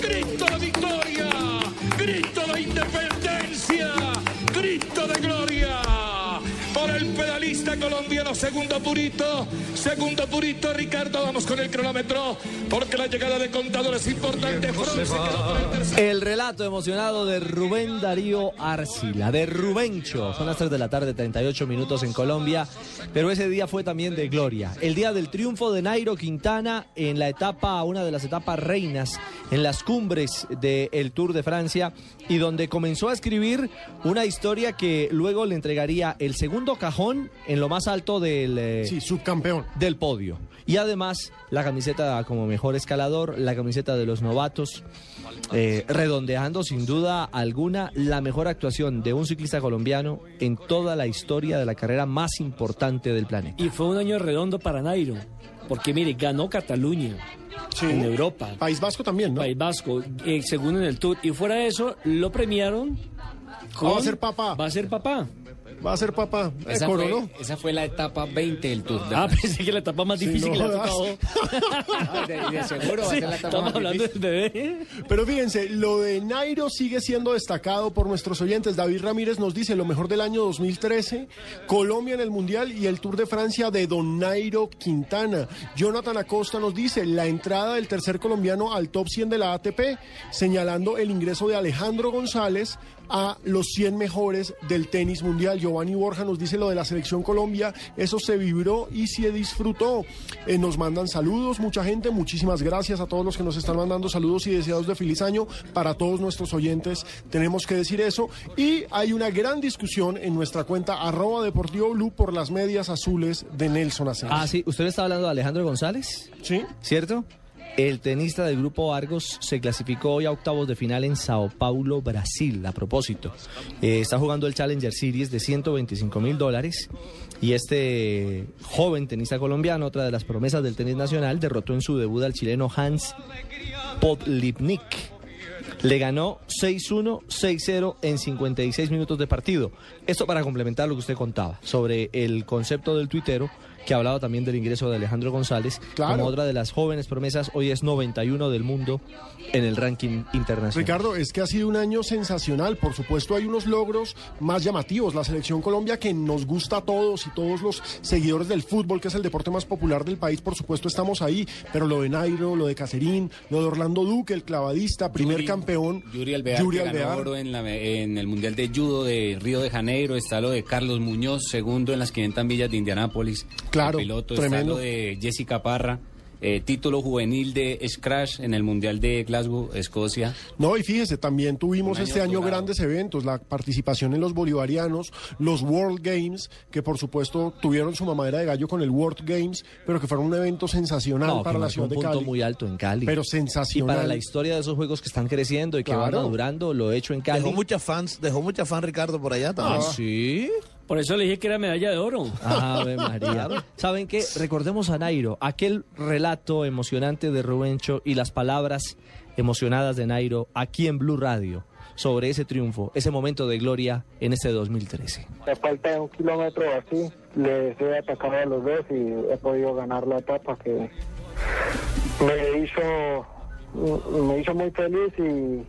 grito de victoria, grito de independencia, grito de gloria. Colombiano, segundo purito, segundo purito, Ricardo, vamos con el cronómetro, porque la llegada de contador es importante. El relato emocionado de Rubén Darío Arcila, de Rubencho. Son las 3 de la tarde, 38 minutos en Colombia, pero ese día fue también de gloria. El día del triunfo de Nairo Quintana en la etapa, una de las etapas reinas, en las cumbres del Tour de Francia, y donde comenzó a escribir una historia que luego le entregaría el segundo cajón en lo más alto del... eh, subcampeón. Del podio. Y además la camiseta como mejor escalador, la camiseta de los novatos, eh, redondeando sin duda alguna la mejor actuación de un ciclista colombiano en toda la historia de la carrera más importante del planeta. Y fue un año redondo para Nairo, porque mire, ganó Cataluña. En Europa. País Vasco también, ¿no? País Vasco, eh, según en el Tour. Y fuera de eso, lo premiaron. Va a ser papá. Va a ser papá. Va a ser papá. Eh, Esa coronó. fue, esa fue la etapa 20 del Tour de Ah, pensé que la etapa más Sí, difícil no que le ha jodas. tocado. Ah, de, de seguro va a Sí, ser la etapa estamos más hablando difícil. del bebé. Pero fíjense, lo de Nairo sigue siendo destacado por nuestros oyentes. David Ramírez nos dice lo mejor del año 2013, Colombia en el Mundial y el Tour de Francia de Don Nairo Quintana. Jonathan Acosta nos dice la entrada del tercer colombiano al top 100 de la ATP, señalando el ingreso de Alejandro González a los 100 mejores del tenis mundial. Giovanni Borja nos dice lo de la selección Colombia, eso se vibró y se disfrutó. Eh, nos mandan saludos, mucha gente, muchísimas gracias a todos los que nos están mandando saludos y deseados de feliz año para todos nuestros oyentes. Tenemos que decir eso. Y hay una gran discusión en nuestra cuenta arroba deportivo blue por las medias azules de Nelson Asensio. Ah, sí, ¿usted está hablando de Alejandro González? Sí. ¿Cierto? El tenista del grupo Argos se clasificó hoy a octavos de final en Sao Paulo, Brasil, a propósito. Eh, está jugando el Challenger Series de 125 mil dólares y este joven tenista colombiano, otra de las promesas del tenis nacional, derrotó en su debut al chileno Hans Podlipnik. Le ganó 6-1, 6-0 en 56 minutos de partido. Esto para complementar lo que usted contaba sobre el concepto del tuitero que hablaba también del ingreso de Alejandro González Claro. como otra de las jóvenes promesas. Hoy es 91 del mundo en el ranking internacional. Ricardo, es que ha sido un año sensacional. Por supuesto, hay unos logros más llamativos. La selección Colombia que nos gusta a todos y todos los seguidores del fútbol, que es el deporte más popular del país, por supuesto, estamos ahí. Pero lo de Nairo, lo de Cacerín, lo de Orlando Duque, el clavadista, primer Yuri- campeón. Yuri Alvear, Yuri que ganó Alvear. oro en, la- en el Mundial de Judo de Río de Janeiro. Está lo de Carlos Muñoz, segundo en las 500 millas de Indianápolis. Claro, piloto. tremendo. Está lo de Jessica Parra, eh, título juvenil de Scratch en el Mundial de Glasgow, Escocia. No, y fíjese, también tuvimos año este año grandes eventos, la participación en los bolivarianos, los World Games, que por supuesto tuvieron su mamadera de gallo con el World Games, pero que fueron un evento sensacional No, para la ciudad un de punto Cali. muy alto en Cali. Pero Y sensacional. para la historia de esos juegos que están creciendo y que van Claro. madurando, lo hecho en Cali. Dejó muchas fans, dejó muchas fans Ricardo por allá también. Ah, sí. Por eso le dije que era medalla de oro. Ave María. ¿Saben qué? Recordemos a Nairo, aquel relato emocionante de Rubencho y las palabras emocionadas de Nairo aquí en Blue Radio sobre ese triunfo, ese momento de gloria en este 2013. A falta de un kilómetro así, les he atacado a los dos y he podido ganar la etapa que me hizo, me hizo muy feliz y,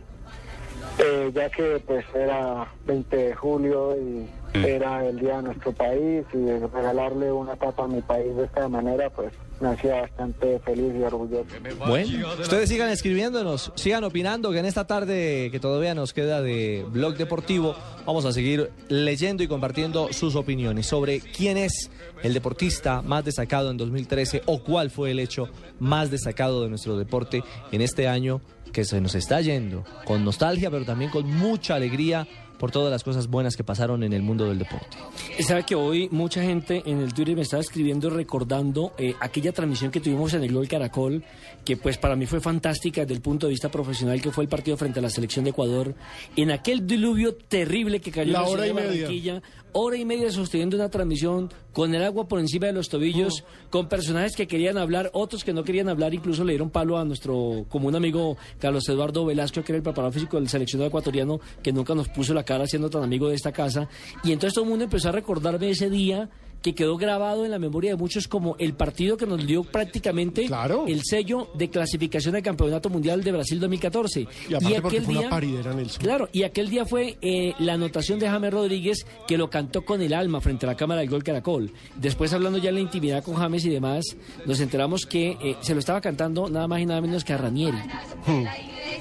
eh, ya que pues era 20 de julio y era el día de nuestro país y regalarle una tapa a mi país de esta manera pues me hacía bastante feliz y orgulloso. Bueno, ustedes sigan escribiéndonos, sigan opinando que en esta tarde que todavía nos queda de Blog Deportivo vamos a seguir leyendo y compartiendo sus opiniones sobre quién es el deportista más destacado en 2013 o cuál fue el hecho más destacado de nuestro deporte en este año que se nos está yendo con nostalgia pero también con mucha alegría por todas las cosas buenas que pasaron en el mundo del deporte. Sabe que hoy mucha gente en el Twitter me estaba escribiendo recordando eh, aquella transmisión que tuvimos en el Gol Caracol, que pues para mí fue fantástica desde el punto de vista profesional, que fue el partido frente a la selección de Ecuador, en aquel diluvio terrible que cayó La en la hora y de media. Barranquilla, hora y media sosteniendo una transmisión con el agua por encima de los tobillos, con personajes que querían hablar, otros que no querían hablar, incluso le dieron palo a nuestro común amigo Carlos Eduardo Velasco, que era el preparador físico del seleccionado ecuatoriano, que nunca nos puso la cara siendo tan amigo de esta casa. Y entonces todo el mundo empezó a recordarme ese día que quedó grabado en la memoria de muchos como el partido que nos dio prácticamente el sello de clasificación al Campeonato Mundial de Brasil 2014. Y aparte porque fue una paridera, Nelson. Claro, y aquel día fue eh, la anotación de James Rodríguez que lo cantó con el alma frente a la cámara del gol Caracol. Después, hablando ya en la intimidad con James y demás, nos enteramos que eh, se lo estaba cantando nada más y nada menos que a Ranieri.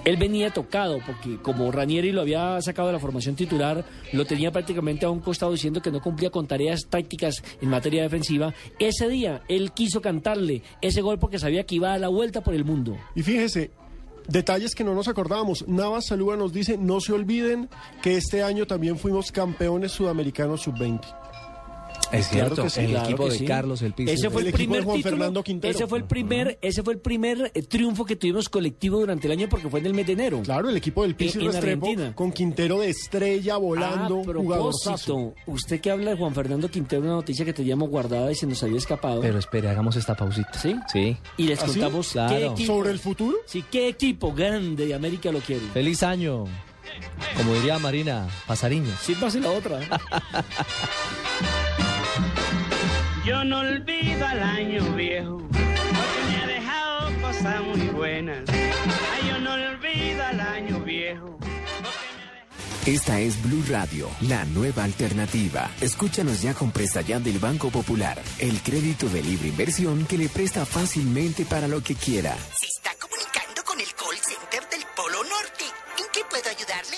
Él venía tocado porque como Ranieri lo había sacado de la formación titular, lo tenía prácticamente a un costado diciendo que no cumplía con tareas tácticas en materia defensiva. Ese día él quiso cantarle ese gol porque sabía que iba a la vuelta por el mundo. Y fíjese, detalles que no nos acordábamos. Navas Saluda nos dice, no se olviden que este año también fuimos campeones sudamericanos sub-20. Es Claro cierto, que sí. el Claro equipo que de sí. Carlos El Piso. Ese fue el, primer Juan título, Fernando Quintero. Ese fue el primer, ese fue el primer eh, triunfo que tuvimos colectivo durante el año porque fue en el mes de enero. Claro, el equipo del Piso y En- en Restrepo Argentina. con Quintero de estrella volando, Ah, a jugadorzazo. propósito, usted que habla de Juan Fernando Quintero, una noticia que teníamos guardada y se nos había escapado. Pero espere, hagamos esta pausita. ¿Sí? Sí. Y les ¿Ah, sí? contamos qué Claro. equipo, ¿Sobre el futuro? sí, qué equipo grande de América lo quiere. Feliz año. Como diría Marina Pasariño. Sí, pase la otra. Yo no olvido al año viejo, porque me ha dejado cosas muy buenas. Ay, yo no olvido al año viejo. Esta es Blue Radio, la nueva alternativa. Escúchanos ya con Presta Ya del Banco Popular, el crédito de libre inversión que le presta fácilmente para lo que quiera. Se está comunicando con el call center del Polo Norte. ¿En qué puedo ayudarle?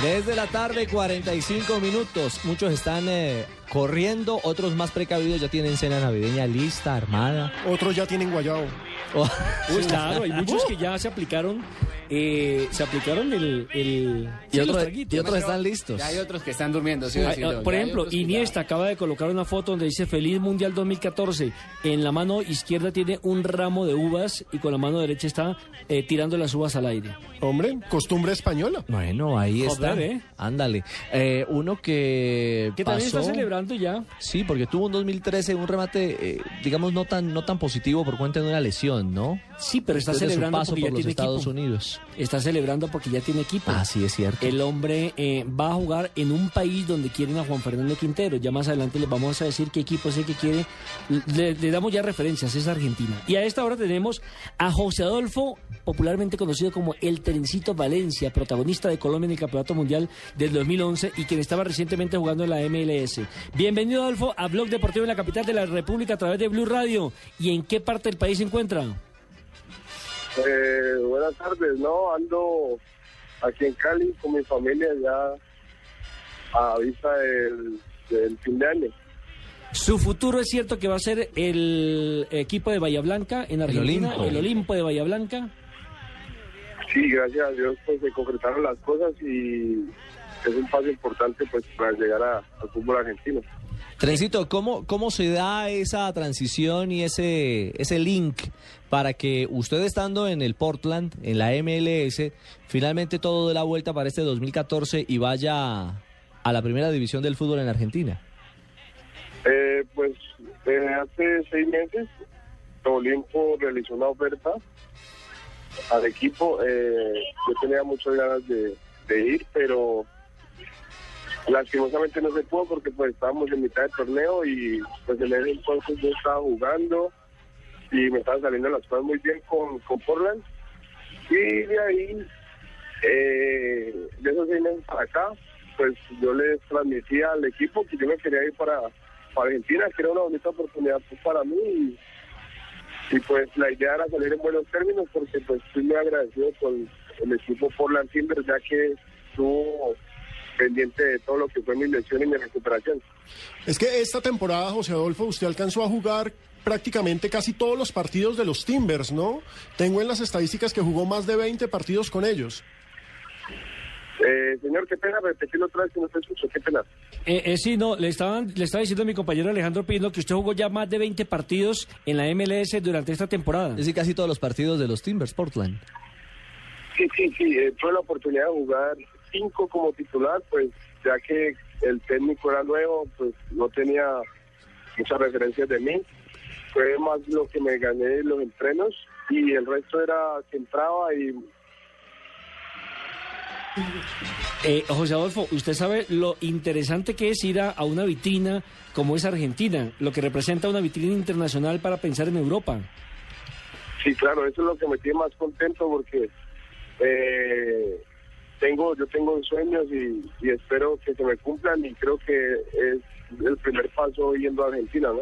3 de la tarde, 45 minutos. Muchos están eh, corriendo, otros más precavidos ya tienen cena navideña lista, armada. Otros ya tienen guayabo. Uy, claro, hay muchos que ya se aplicaron, eh, se aplicaron el, el Y sí, otros- y están listos. Ya hay otros que están durmiendo, sí, Ah, decirlo. ah, por hay ejemplo, otros que Iniesta acaba de colocar una foto donde dice Feliz Mundial 2014. En la mano izquierda tiene un ramo de uvas y con la mano derecha está eh, tirando las uvas al aire. Hombre, costumbre española. Bueno, ahí está. ¿eh? Ándale. Eh, uno que Que también pasó... está celebrando ya. Sí, porque tuvo en 2013 un remate, eh, digamos, no tan, no tan positivo por cuenta de una lesión, ¿no? Sí, pero está Después de su celebrando paso por los Estados equipo. Unidos. Está celebrando porque ya tiene equipo. Ah, sí, es cierto. El hombre eh, va a jugar en un país donde quieren a Juan Fernando Quintero. Ya más adelante les vamos a decir qué equipo es el que quiere. Le, le damos ya referencias, es Argentina. Y a esta hora tenemos a José Adolfo, popularmente conocido como el Trencito Valencia, protagonista de Colombia en el Campeonato Mundial del 2011 y quien estaba recientemente jugando en la MLS. Bienvenido, Adolfo, a Blog Deportivo en la capital de la República a través de Blue Radio. ¿Y en qué parte del país se encuentra? Eh, buenas tardes, no, ando aquí en Cali con mi familia ya a vista del, del fin de año. Su futuro es cierto que va a ser el equipo de Bahía Blanca en Argentina, Olimpo. el Olimpo de Bahía Blanca. Sí, gracias a Dios pues se concretaron las cosas y es un paso importante pues para llegar a- al fútbol argentino. Trencito, ¿cómo, ¿cómo se da esa transición y ese, ese link para que usted estando en el Portland, en la MLS, finalmente todo dé la vuelta para este 2014 y vaya a la primera división del fútbol en Argentina? Eh, pues eh, hace seis meses Olimpo realizó una oferta al equipo. eh, yo tenía muchas ganas de, de ir, pero lastimosamente no se pudo porque pues estábamos en mitad del torneo y pues en ese entonces yo estaba jugando y me estaban saliendo las cosas muy bien con, con Portland. Y de ahí, eh, de esos seis meses para acá, pues yo les transmití al equipo que yo me quería ir para, para Argentina, que era una bonita oportunidad para mí. Y, pues la idea era salir en buenos términos porque pues estoy muy agradecido con el equipo Portland Timbers ya que estuvo pendiente de todo lo que fue mi lesión y mi recuperación. Es que esta temporada, José Adolfo, usted alcanzó a jugar prácticamente casi todos los partidos de los Timbers, ¿no? Tengo en las estadísticas que jugó más de 20 partidos con ellos. Eh, señor, qué pena repetirlo otra vez que no te escucho, qué pena. Eh, eh, sí, no, le, estaban, le estaba diciendo a mi compañero Alejandro Pino que usted jugó ya más de 20 partidos en la MLS durante esta temporada. Es decir, casi todos los partidos de los Timbers, Portland. Sí, sí, sí, eh, tuve la oportunidad de jugar cinco como titular, pues ya que el técnico era nuevo, pues no tenía muchas referencias de mí. Fue más lo que me gané en los entrenos y el resto era que entraba y Eh, José Adolfo, usted sabe lo interesante que es ir a, a una vitrina como es Argentina, lo que representa una vitrina internacional para pensar en Europa. sí, claro, eso es lo que me tiene más contento porque eh, tengo, yo tengo sueños y, y espero que se me cumplan y creo que es el primer paso yendo a Argentina, ¿no?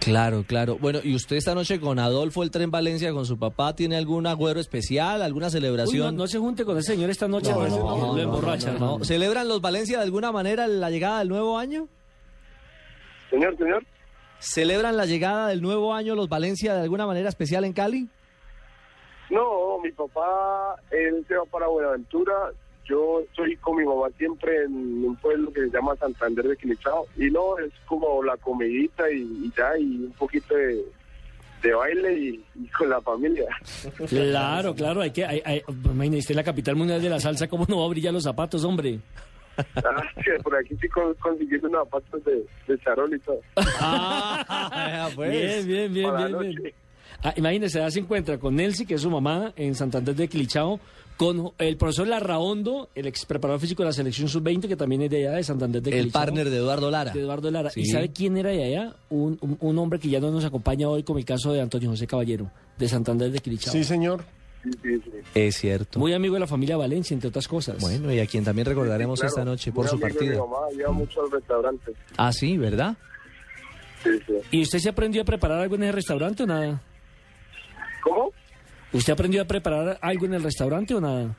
Claro, claro. Bueno, ¿y usted esta noche con Adolfo el Tren Valencia, con su papá, tiene algún agüero especial, alguna Uy, celebración? no, no se junte con ese señor esta noche, No, no, lo no, emborracha. no, no. ¿Celebran los Valencia de alguna manera la llegada del nuevo año? Señor, señor. ¿Celebran la llegada del nuevo año los Valencia de alguna manera especial en Cali? No, mi papá, él se va para Buenaventura. Yo estoy con mi mamá siempre en un pueblo que se llama Santander de Quilichao. Y no, es como la comidita y, y ya, y un poquito de, de baile y, y con la familia. Claro, claro, hay que, hay, hay, la capital mundial de la salsa, ¿cómo no va a brillar los zapatos, hombre? Ah, sí, por aquí sí con- consiguiendo unos zapatos de, de charol y todo. Ah, pues. Bien, bien, bien, bien. Ah, imagínese, ya se encuentra con Nelsi, que es su mamá, en Santander de Quilichao, con el profesor Larraondo, el ex preparador físico de la selección sub-20, que también es de allá, de Santander de El Quilichao. partner de Eduardo Lara. De Eduardo Lara. Sí. ¿Y sabe quién era de allá? Un, un, un hombre que ya no nos acompaña hoy, como el caso de Antonio José Caballero, de Santander de Quilichao. Sí, señor. Sí, sí, sí. Es cierto. Muy amigo de la familia Valencia, entre otras cosas. Bueno, y a quien también recordaremos Claro, esta noche por muy su mucho al restaurante. Ah, sí, ¿verdad? Sí, sí. ¿Y usted se aprendió a preparar algo en el restaurante o nada? ¿Cómo? ¿Usted aprendió a preparar algo en el restaurante o nada?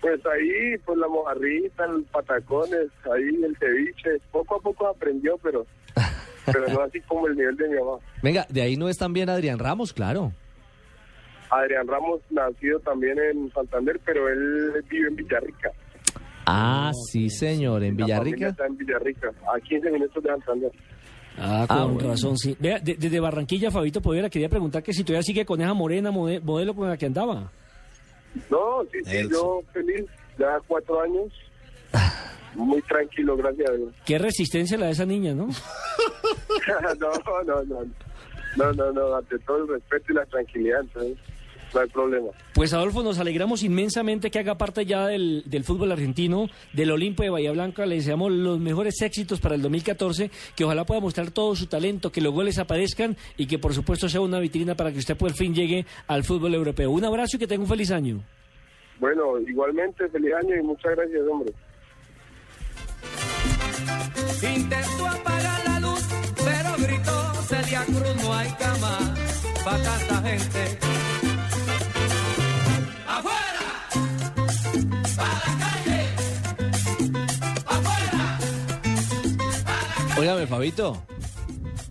Pues ahí, pues la mojarrita, los patacones, ahí el ceviche. Poco a poco aprendió, pero, pero no así como el nivel de mi mamá. Venga, de ahí no es también Adrián Ramos, claro. Adrián Ramos, nacido también en Santander, pero él vive en Villarrica. Ah, sí, señor, en Villarrica. está en Villarrica, a 15 minutos de Santander. Ah, con Ah, bueno. razón, sí. Vea, de- desde Barranquilla, Fabito Povera, quería preguntar que si todavía sigue con esa morena mode- modelo con la que andaba. No, sí, sí, yo feliz, ya cuatro años, muy tranquilo, gracias a Dios. Qué resistencia la de esa niña, ¿no? no, no, no, no, no, no, ante todo el respeto y la tranquilidad, entonces no hay problema. Pues Adolfo, nos alegramos inmensamente que haga parte ya del, del fútbol argentino, del Olimpo de Bahía Blanca. Le deseamos los mejores éxitos para el 2014, que ojalá pueda mostrar todo su talento, que los goles aparezcan y que por supuesto sea una vitrina para que usted por fin llegue al fútbol europeo. Un abrazo y que tenga un feliz año. Bueno, igualmente, feliz año y muchas gracias, hombre. Intentó apagar la luz, pero gritó, Celia Cruz, no hay cama para tanta gente. Óigame, Fabito.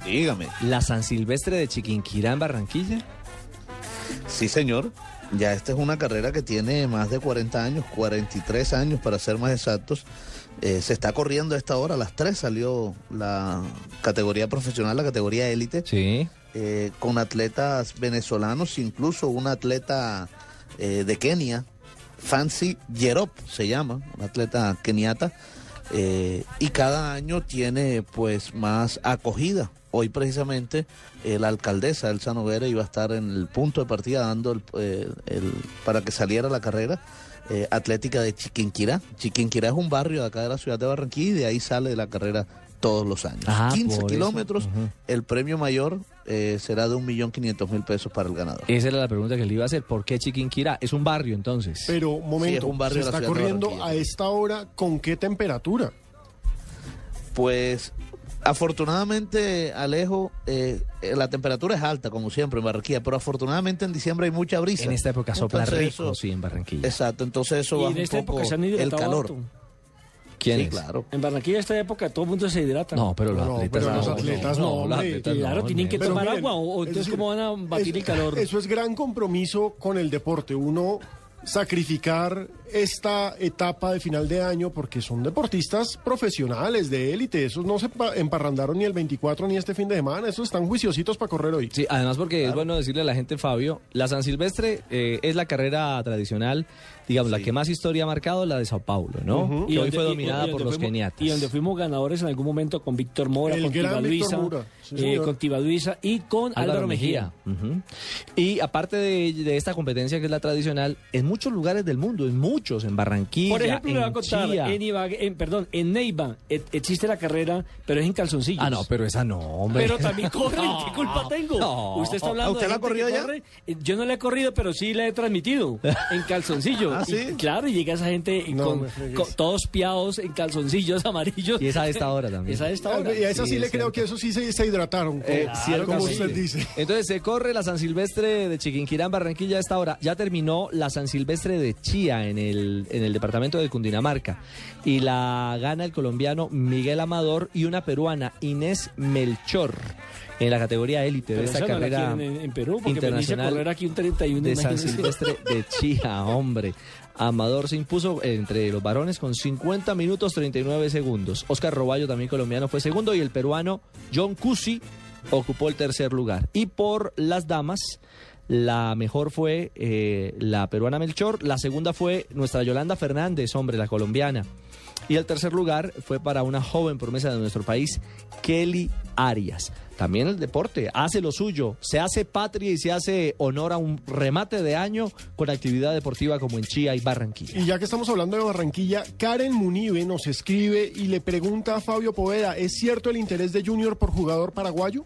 Dígame. ¿La San Silvestre de Chiquinquirá en Barranquilla? Sí, señor. Ya esta es una carrera que tiene más de 40 años, 43 años para ser más exactos. Eh, se está corriendo a esta hora, a las 3 salió la categoría profesional, la categoría élite. Sí. eh, con atletas venezolanos, incluso un atleta eh, de Kenia, Fancy Yerop se llama, un atleta keniata, eh, y cada año tiene pues más acogida. Hoy precisamente eh, la alcaldesa Elsa Noguera iba a estar en el punto de partida dando el, eh, para que saliera la carrera eh, atlética de Chiquinquirá. Chiquinquirá es un barrio de acá de la ciudad de Barranquilla y de ahí sale la carrera todos los años. Ah, 15 por eso. kilómetros, el premio mayor eh, será de un millón quinientos mil pesos para el ganador. Esa era la pregunta que le iba a hacer. ¿Por qué Chiquinquirá? Es un barrio entonces. Pero, un momento, Sí, es un barrio se está corriendo a esta hora con qué temperatura. Pues afortunadamente, Alejo, eh, eh, la temperatura es alta, como siempre en Barranquilla, pero afortunadamente en diciembre hay mucha brisa. En esta época sopla Entonces rico, eso- sí, en Barranquilla. Exacto, entonces eso baja un poco época se han el calor. ¿Quién sí, es? claro. En Barranquilla, esta época, todo el mundo se hidrata. No, pero los No, atletas pero los no, atletas no, no, los hombre. atletas Claro, no, tienen que tomar miren, agua, o, o es entonces decir, cómo van a batir el calor. Eso es gran compromiso con el deporte. Uno sacrificar esta etapa de final de año porque son deportistas profesionales de élite. Esos no se pa- emparrandaron ni el 24 ni este fin de semana. Esos están juiciositos para correr hoy. Sí, además porque es bueno decirle a la gente, Fabio, la San Silvestre eh, es la carrera tradicional, digamos, la que más historia ha marcado, la de Sao Paulo, ¿no? Que hoy donde- fue y- dominada y por los fuimos- keniatas. Y donde fuimos ganadores en algún momento con Víctor Mora, El con Tibaduiza, sí, eh, con Tibaduiza y con Álvaro, Mejía. Y aparte de, de esta competencia que es la tradicional, en muchos lugares del mundo, en muchos, en Barranquilla, Por ejemplo, le voy a en contar, Chía. en, Ibagué- en- perdón, en Neiva e- existe la carrera, pero es en calzoncillos. Ah, no, pero esa no, hombre. Pero también corren, No, ¿qué culpa tengo? no. Usted está hablando ¿Usted de la que corrió ya? corre. Eh, Yo no la he corrido, pero sí la he transmitido en calzoncillos. ¿Ah, sí? Y, claro, y llega esa gente No con, todos piados en calzoncillos amarillos. Y es a esta hora también. Es a esta hora. Y a esa sí, Sí, le es creo cierto. que eso sí se, se hidrataron. Como, Eh, cierto como usted sí. dice. Entonces se corre la San Silvestre de Chiquinquirá en Barranquilla a esta hora. Ya terminó la San Silvestre de Chía en el, en el departamento de Cundinamarca. Y la gana el colombiano Miguel Amador y una peruana Inés Melchor en la categoría élite de esta no carrera en, en Perú, internacional correr aquí un 31 de San. Silvestre de Chía, hombre. Amador se impuso entre los varones con 50 minutos 39 segundos. Oscar Roballo, también colombiano, fue segundo y el peruano John Cusi ocupó el tercer lugar. Y por las damas, la mejor fue eh, la peruana Melchor, la segunda fue nuestra Yolanda Fernández, hombre, la colombiana. Y el tercer lugar fue para una joven promesa de nuestro país, Kelly Arias. También el deporte hace lo suyo, se hace patria y se hace honor a un remate de año con actividad deportiva como en Chía y Barranquilla. Y ya que estamos hablando de Barranquilla, Karen Munive nos escribe y le pregunta a Fabio Poveda, ¿es cierto el interés de Junior por jugador paraguayo?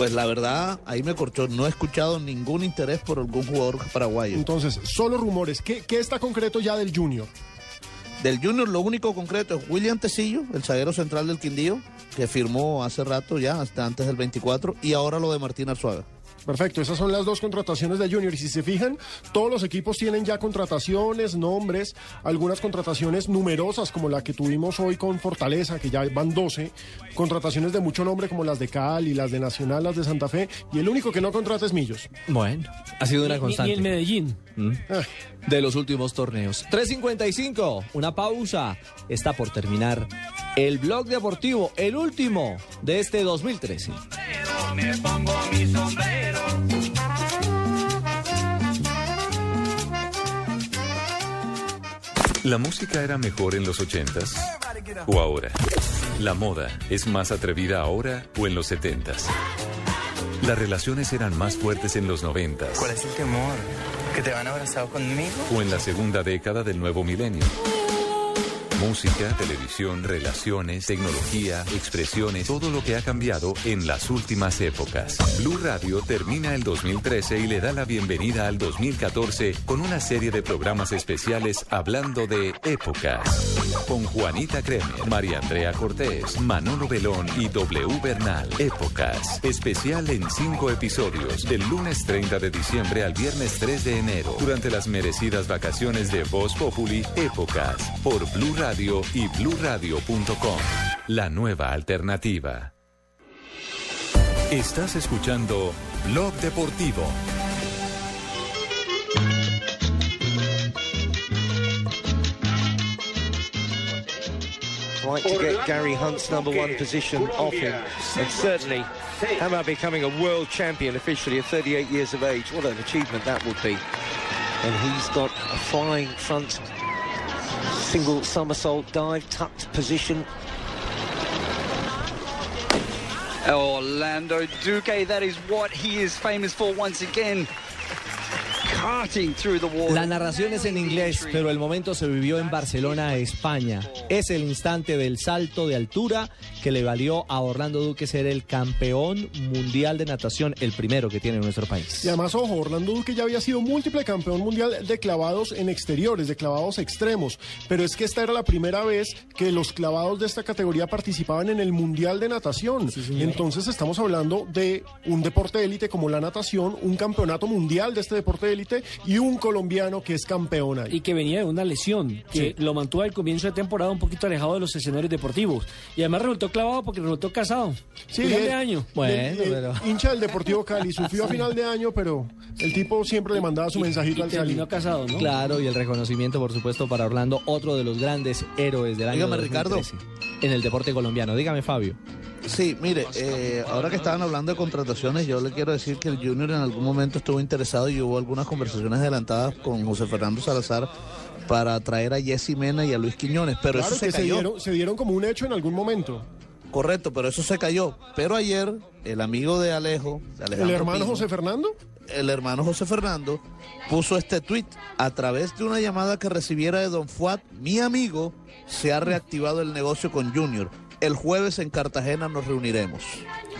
Pues la verdad, ahí me corchó. No he escuchado ningún interés por algún jugador paraguayo. Entonces, solo rumores. ¿Qué, qué está concreto ya del Junior? Del Junior lo único concreto es William Tecillo, el zaguero central del Quindío, que firmó hace rato ya, hasta antes del 24, y ahora lo de Martín Arzuaga. Perfecto, esas son las dos contrataciones de Junior. Y si se fijan, todos los equipos tienen ya contrataciones, nombres, algunas contrataciones numerosas, como la que tuvimos hoy con Fortaleza, que ya van 12, contrataciones de mucho nombre, como las de Cali, las de Nacional, las de Santa Fe, y el único que no contrata es Millos. Bueno, ha sido una constante. Ni el Medellín. Mm. De los últimos torneos. 3.55, una pausa. Está por terminar el blog deportivo, el último de este 2013. Me pongo mi sombrero. ¿La música era mejor en los 80s o ahora? ¿La moda es más atrevida ahora o en los 70s? ¿Las relaciones eran más fuertes en los 90s ¿Cuál es el temor? ¿Que te van abrazado conmigo? o en la segunda década del nuevo milenio? Música, televisión, relaciones, tecnología, expresiones, todo lo que ha cambiado en las últimas épocas. Blue Radio termina el 2013 y le da la bienvenida al 2014 con una serie de programas especiales hablando de épocas. Con Juanita Kremer, María Andrea Cortés, Manolo Belón y W Bernal. Épocas. Especial en cinco episodios del lunes 30 de diciembre al viernes 3 de enero. Durante las merecidas vacaciones de Voz Populi, Épocas. Por Blue Radio Radio y bluradio.com. La nueva alternativa. Estás escuchando Blog Deportivo. To get Gary Hunt's number one position off him. And certainly, how about becoming a world champion officially at 38 years of age. What an achievement that would be. And he's got a flying front single somersault dive, tucked position. Orlando Duque, that is what he is famous for once again. La narración es en inglés, pero el momento se vivió en Barcelona, España. Es el instante del salto de altura que le valió a Orlando Duque ser el campeón mundial de natación, el primero que tiene nuestro país. Y además, ojo, Orlando Duque ya había sido múltiple campeón mundial de clavados en exteriores, de clavados extremos. Pero es que esta era la primera vez que los clavados de esta categoría participaban en el Mundial de Natación. Entonces estamos hablando de un deporte élite como la natación, un campeonato mundial de este deporte élite y un colombiano que es campeón ahí. Y que venía de una lesión, que lo mantuvo al comienzo de temporada un poquito alejado de los escenarios deportivos. Y además resultó clavado porque resultó casado. Sí, Final eh, de año. eh, eh, hincha del Deportivo Cali, sufrió a final de año, pero el tipo siempre le mandaba su mensajito al Cali. casado, ¿no? Claro, y el reconocimiento, por supuesto, para Orlando, otro de los grandes héroes del año Dígame, Ricardo. 2013 en el deporte colombiano. Dígame, Fabio. Sí, mire, eh, ahora que estaban hablando de contrataciones, yo le quiero decir que el Junior en algún momento estuvo interesado y hubo algunas conversaciones adelantadas con José Fernando Salazar para traer a Jesse Mena y a Luis Quiñones, pero claro eso se que se cayó. dieron, se dieron como un hecho en algún momento. Correcto, pero eso se cayó. Pero ayer, el amigo de Alejo, ¿El hermano Pino, José Fernando? el hermano José Fernando, puso este tuit. A través de una llamada que recibiera de Don Fuad, mi amigo, se ha reactivado el negocio con Junior. El jueves en Cartagena nos reuniremos.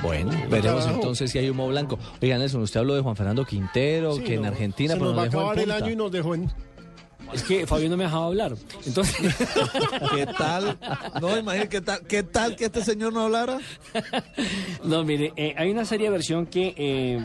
Bueno, veremos Carajo. entonces si hay humo blanco. Oigan, Nelson, usted habló de Juan Fernando Quintero, Sí, que en Argentina, se pero nos va a nos dejó en acabar el año y nos dejó en... Es que Fabio no me dejaba hablar. Entonces, ¿Qué tal? No, imagínate, ¿qué tal, ¿qué tal que este señor no hablara? no, mire, eh, hay una seria versión que eh,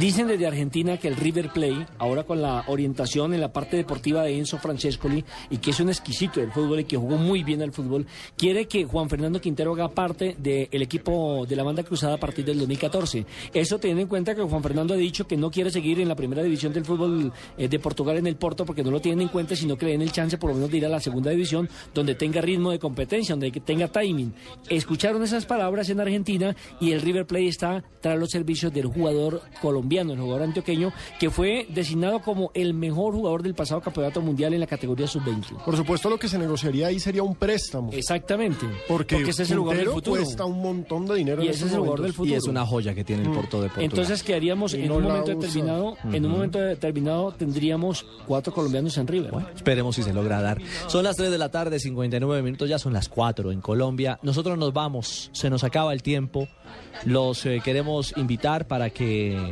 dicen desde Argentina que el River Play, ahora con la orientación en la parte deportiva de Enzo Francescoli, y que es un exquisito del fútbol y que jugó muy bien al fútbol, quiere que Juan Fernando Quintero haga parte del equipo de la banda cruzada a partir del 2014. Eso teniendo en cuenta que Juan Fernando ha dicho que no quiere seguir en la primera división del fútbol eh, de Portugal en el Porto porque no lo tienen en cuenta, sino que le den el chance por lo menos de ir a la segunda división donde tenga ritmo de competencia, donde tenga timing. Escucharon esas palabras en Argentina y el River Plate está tras los servicios del jugador colombiano, el jugador antioqueño, que fue designado como el mejor jugador del pasado campeonato mundial en la categoría sub-20. Por supuesto, lo que se negociaría ahí sería un préstamo. Exactamente. Porque, ese es el jugador del futuro. cuesta un montón de dinero Y en ese es el jugador del futuro. Y es una joya que tiene el Mm. Porto de Portugal. Entonces quedaríamos en no un momento determinado, en un momento determinado tendríamos cuatro colombianos en River. Esperemos si se logra dar. Son las 3 de la tarde, 59 minutos, ya son las 4 en Colombia. Nosotros nos vamos, se nos acaba el tiempo. Los eh, queremos invitar para que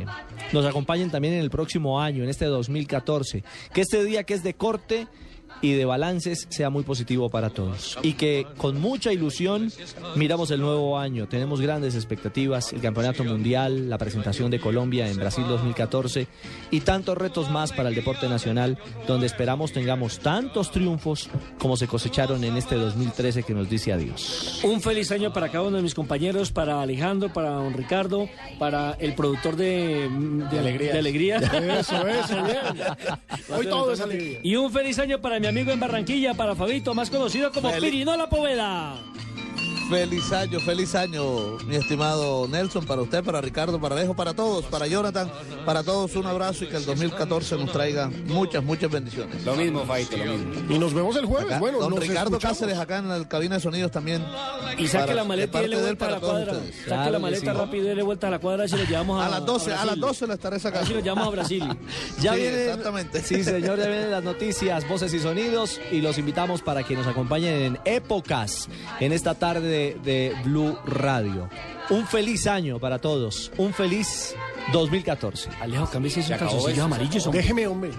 nos acompañen también en el próximo año, en este 2014. Que este día que es de corte y de balances sea muy positivo para todos. Y que con mucha ilusión miramos el nuevo año. Tenemos grandes expectativas, el Campeonato Mundial, la presentación de Colombia en Brasil 2014 y tantos retos más para el deporte nacional, donde esperamos tengamos tantos triunfos como se cosecharon en este 2013 que nos dice adiós. Un feliz año para cada uno de mis compañeros, para Alejandro, para don Ricardo, para el productor de, de, Alegrías. de alegría. Eso, eso, bien. Hoy todo es alegría. Y un feliz año para mi amigo en Barranquilla, para Fabito, más conocido como Pirinola Poveda. Feliz año, feliz año, mi estimado Nelson, para usted, para Ricardo, para Alejo, para todos, para Jonathan, para todos un abrazo y que el 2014 nos traiga muchas, muchas bendiciones. Lo mismo, Faito, lo mismo. Y nos vemos el jueves. Acá, bueno, don nos Ricardo escuchamos. Cáceres acá en la cabina de sonidos también. Y saque Para- la maleta y dele vuelta a la cuadra. Saque Claro la maleta sí. rápido y dele vuelta a la cuadra y se lo llevamos a A las 12, a, las Brasil. 12 la estaré A sacando. si lo llevamos a Brasil. Ya Sí, vienen, exactamente. Sí, señor, ya vienen las noticias, voces y sonidos y los invitamos para que nos acompañen en Épocas en esta tarde de, de Blue Radio. Un feliz año para todos, un feliz 2014. Alejo, cámbiese esos calzoncillos amarillos. Déjeme, hombre.